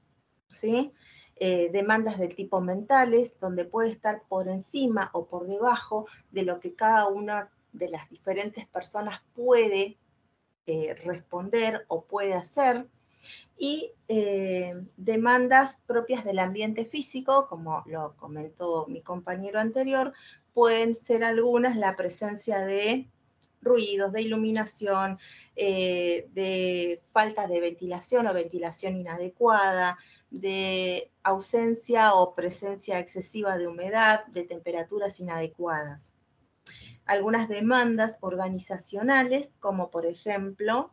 ¿sí? Eh, demandas del tipo mentales, donde puede estar por encima o por debajo de lo que cada una de las diferentes personas puede eh, responder o puede hacer, y eh, demandas propias del ambiente físico, como lo comentó mi compañero anterior, pueden ser algunas la presencia de ruidos, de iluminación, eh, de falta de ventilación o ventilación inadecuada, de ausencia o presencia excesiva de humedad, de temperaturas inadecuadas. Algunas demandas organizacionales, como por ejemplo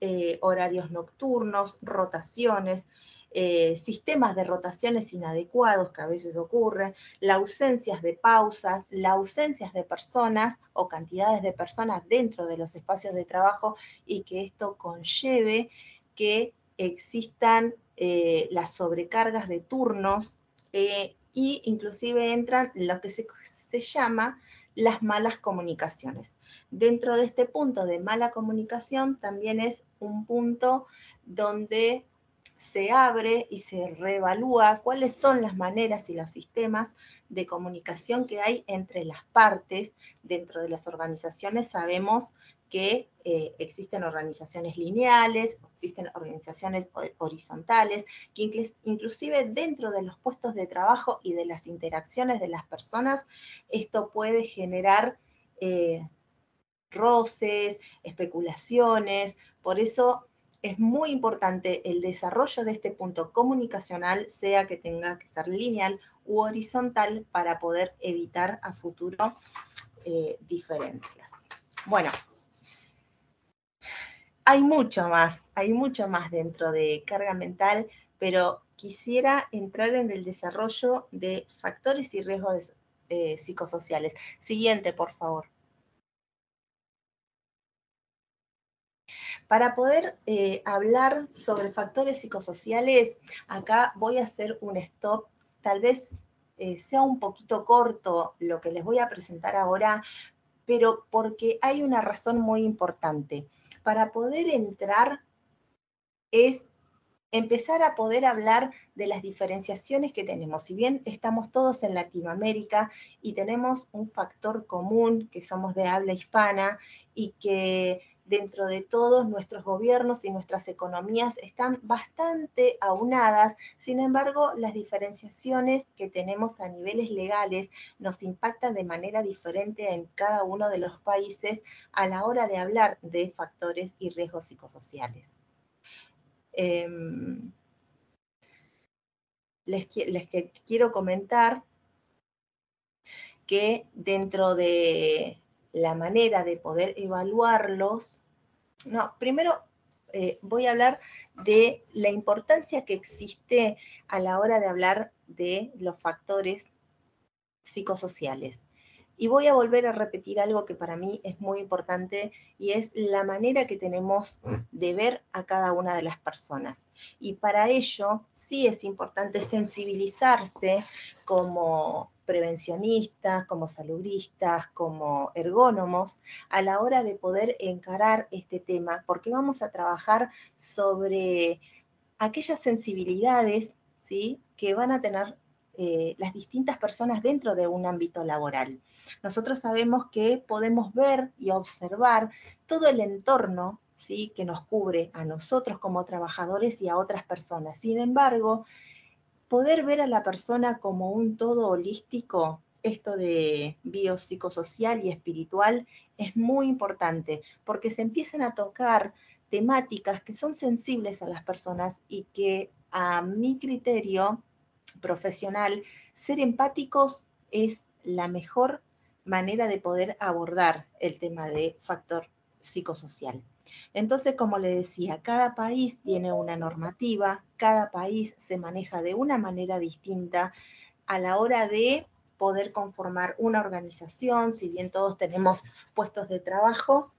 eh, horarios nocturnos, rotaciones, eh, sistemas de rotaciones inadecuados que a veces ocurren, la ausencia de pausas, la ausencia de personas o cantidades de personas dentro de los espacios de trabajo y que esto conlleve que existan eh, las sobrecargas de turnos e inclusive entran lo que se, se llama las malas comunicaciones. Dentro de este punto de mala comunicación también es un punto donde se abre y se reevalúa cuáles son las maneras y los sistemas de comunicación que hay entre las partes. Dentro de las organizaciones sabemos que eh, existen organizaciones lineales, existen organizaciones horizontales, que inclusive dentro de los puestos de trabajo y de las interacciones de las personas, esto puede generar eh, roces, especulaciones, por eso es muy importante el desarrollo de este punto comunicacional, sea que tenga que ser lineal u horizontal, para poder evitar a futuro eh, diferencias. Bueno, hay mucho más, hay mucho más dentro de carga mental, pero quisiera entrar en el desarrollo de factores y riesgos eh, psicosociales. Siguiente, por favor. Para poder eh, hablar sobre factores psicosociales, acá voy a hacer un stop, tal vez eh, sea un poquito corto lo que les voy a presentar ahora, pero porque hay una razón muy importante para poder entrar es empezar a poder hablar de las diferenciaciones que tenemos. Si bien estamos todos en Latinoamérica y tenemos un factor común, que somos de habla hispana y que dentro de todos nuestros gobiernos y nuestras economías están bastante aunadas, sin embargo, las diferenciaciones que tenemos a niveles legales nos impactan de manera diferente en cada uno de los países a la hora de hablar de factores y riesgos psicosociales. Em, les, les quiero comentar que dentro de la manera de poder evaluarlos, no, primero eh, voy a hablar de la importancia que existe a la hora de hablar de los factores psicosociales. Y voy a volver a repetir algo que para mí es muy importante y es la manera que tenemos de ver a cada una de las personas. Y para ello sí es importante sensibilizarse como prevencionistas, como saludistas, como ergónomos, a la hora de poder encarar este tema, porque vamos a trabajar sobre aquellas sensibilidades ¿sí? que van a tener eh, las distintas personas dentro de un ámbito laboral. Nosotros sabemos que podemos ver y observar todo el entorno ¿sí? que nos cubre a nosotros como trabajadores y a otras personas. Sin embargo, poder ver a la persona como un todo holístico, esto de biopsicosocial y espiritual, es muy importante porque se empiezan a tocar temáticas que son sensibles a las personas y que a mi criterio profesional, ser empáticos es la mejor manera de poder abordar el tema de factor psicosocial. Entonces, como le decía, cada país tiene una normativa, cada país se maneja de una manera distinta a la hora de poder conformar una organización, si bien todos tenemos puestos de trabajo,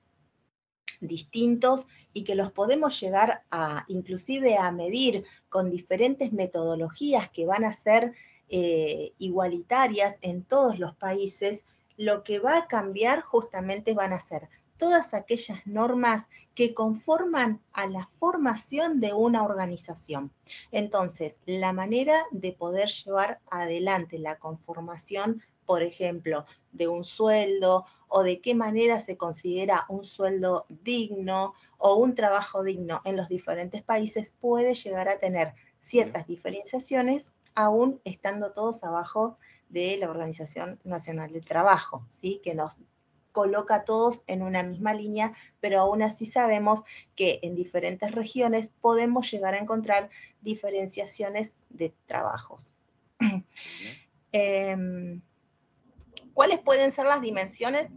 distintos y que los podemos llegar a inclusive a medir con diferentes metodologías que van a ser eh, igualitarias en todos los países, lo que va a cambiar justamente van a ser todas aquellas normas que conforman a la formación de una organización. Entonces, la manera de poder llevar adelante la conformación, por ejemplo, de un sueldo o de qué manera se considera un sueldo digno o un trabajo digno en los diferentes países puede llegar a tener ciertas diferenciaciones aún estando todos abajo de la Organización Nacional del Trabajo, ¿sí? que nos coloca a todos en una misma línea, pero aún así sabemos que en diferentes regiones podemos llegar a encontrar diferenciaciones de trabajos. ¿Cuáles pueden ser las dimensiones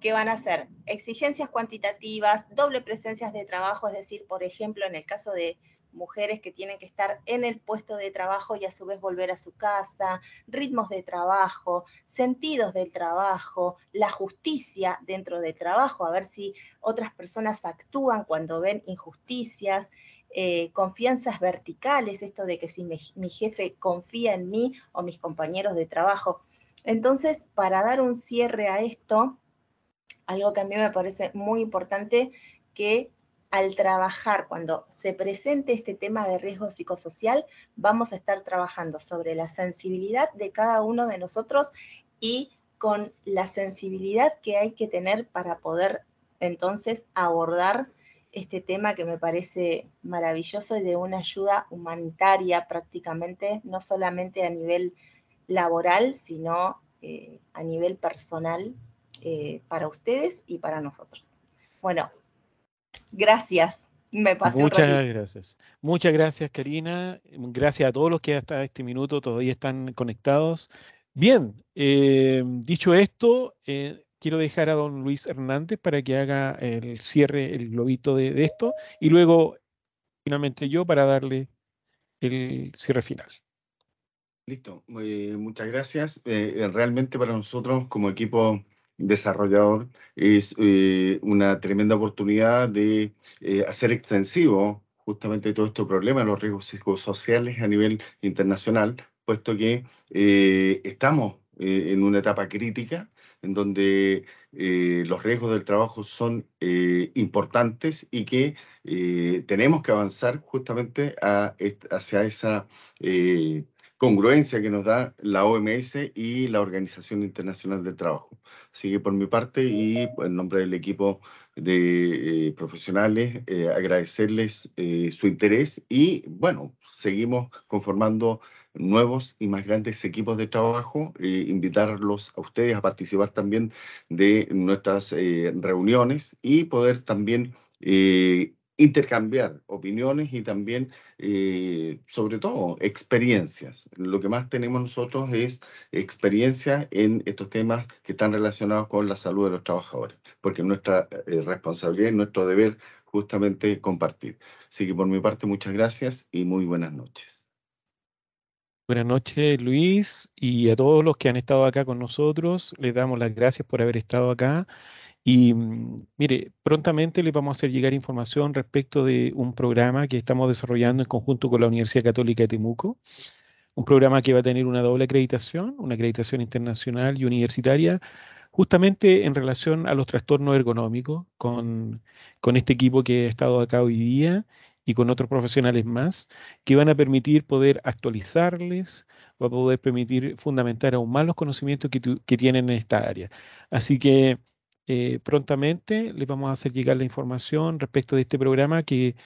que van a ser exigencias cuantitativas, doble presencias de trabajo, es decir, por ejemplo, en el caso de mujeres que tienen que estar en el puesto de trabajo y a su vez volver a su casa, ritmos de trabajo, sentidos del trabajo, la justicia dentro del trabajo, a ver si otras personas actúan cuando ven injusticias, eh, confianzas verticales, esto de que si mi jefe confía en mí o mis compañeros de trabajo. Entonces, para dar un cierre a esto, algo que a mí me parece muy importante, que al trabajar, cuando se presente este tema de riesgo psicosocial, vamos a estar trabajando sobre la sensibilidad de cada uno de nosotros y con la sensibilidad que hay que tener para poder entonces abordar este tema que me parece maravilloso y de una ayuda humanitaria prácticamente, no solamente a nivel laboral, sino eh, a nivel personal eh, para ustedes y para nosotros. Bueno, Gracias. Me pasé Muchas gracias. Muchas gracias, Karina. Gracias a todos los que hasta este minuto todavía están conectados. Bien, eh, dicho esto, eh, quiero dejar a don Luis Hernández para que haga el cierre, el globito de, esto, y luego finalmente yo para darle el cierre final. Listo, muchas gracias. Eh, realmente para nosotros como equipo desarrollador es eh, una tremenda oportunidad de eh, hacer extensivo justamente todo este problema, los riesgos psicosociales a nivel internacional, puesto que eh, estamos en una etapa crítica en donde los riesgos del trabajo son importantes y que tenemos que avanzar justamente hacia esa congruencia que nos da la OMS y la Organización Internacional del Trabajo. Así que por mi parte y en nombre del equipo de eh, profesionales, eh, agradecerles eh, su interés y bueno, seguimos conformando nuevos y más grandes equipos de trabajo, invitarlos a ustedes a participar también de nuestras reuniones y poder también intercambiar opiniones y también, eh, sobre todo, experiencias. Lo que más tenemos nosotros es experiencia en estos temas que están relacionados con la salud de los trabajadores, porque es nuestra eh, responsabilidad y nuestro deber justamente compartir. Así que por mi parte, muchas gracias y muy buenas noches. Buenas noches, Luis, y a todos los que han estado acá con nosotros. Les damos las gracias por haber estado acá. Y mm, mire, prontamente les vamos a hacer llegar información respecto de un programa que estamos desarrollando en conjunto con la Universidad Católica de Temuco, un programa que va a tener una doble acreditación, una acreditación internacional y universitaria, justamente en relación a los trastornos ergonómicos, con, con este equipo que ha estado acá hoy día y con otros profesionales más, que van a permitir poder actualizarles, va a poder permitir fundamentar aún más los conocimientos que, que tienen en esta área. Así que eh, prontamente les vamos a hacer llegar la información respecto de este programa que,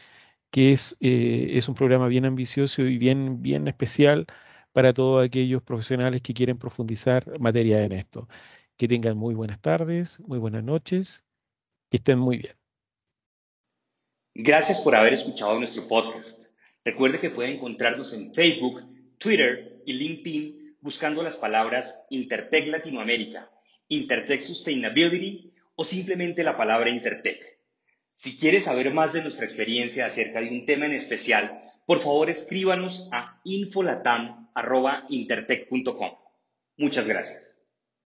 es, eh, es un programa bien ambicioso y bien, bien especial para todos aquellos profesionales que quieren profundizar materia en esto. Que tengan muy buenas tardes, muy buenas noches, que estén muy bien. Gracias por haber escuchado nuestro podcast. Recuerde que puede encontrarnos en Facebook, Twitter y LinkedIn buscando las palabras Intertech Latinoamérica, Intertech Sustainability o simplemente la palabra Intertech. Si quieres saber más de nuestra experiencia acerca de un tema en especial, por favor escríbanos a infolatam.intertech.com. Muchas gracias.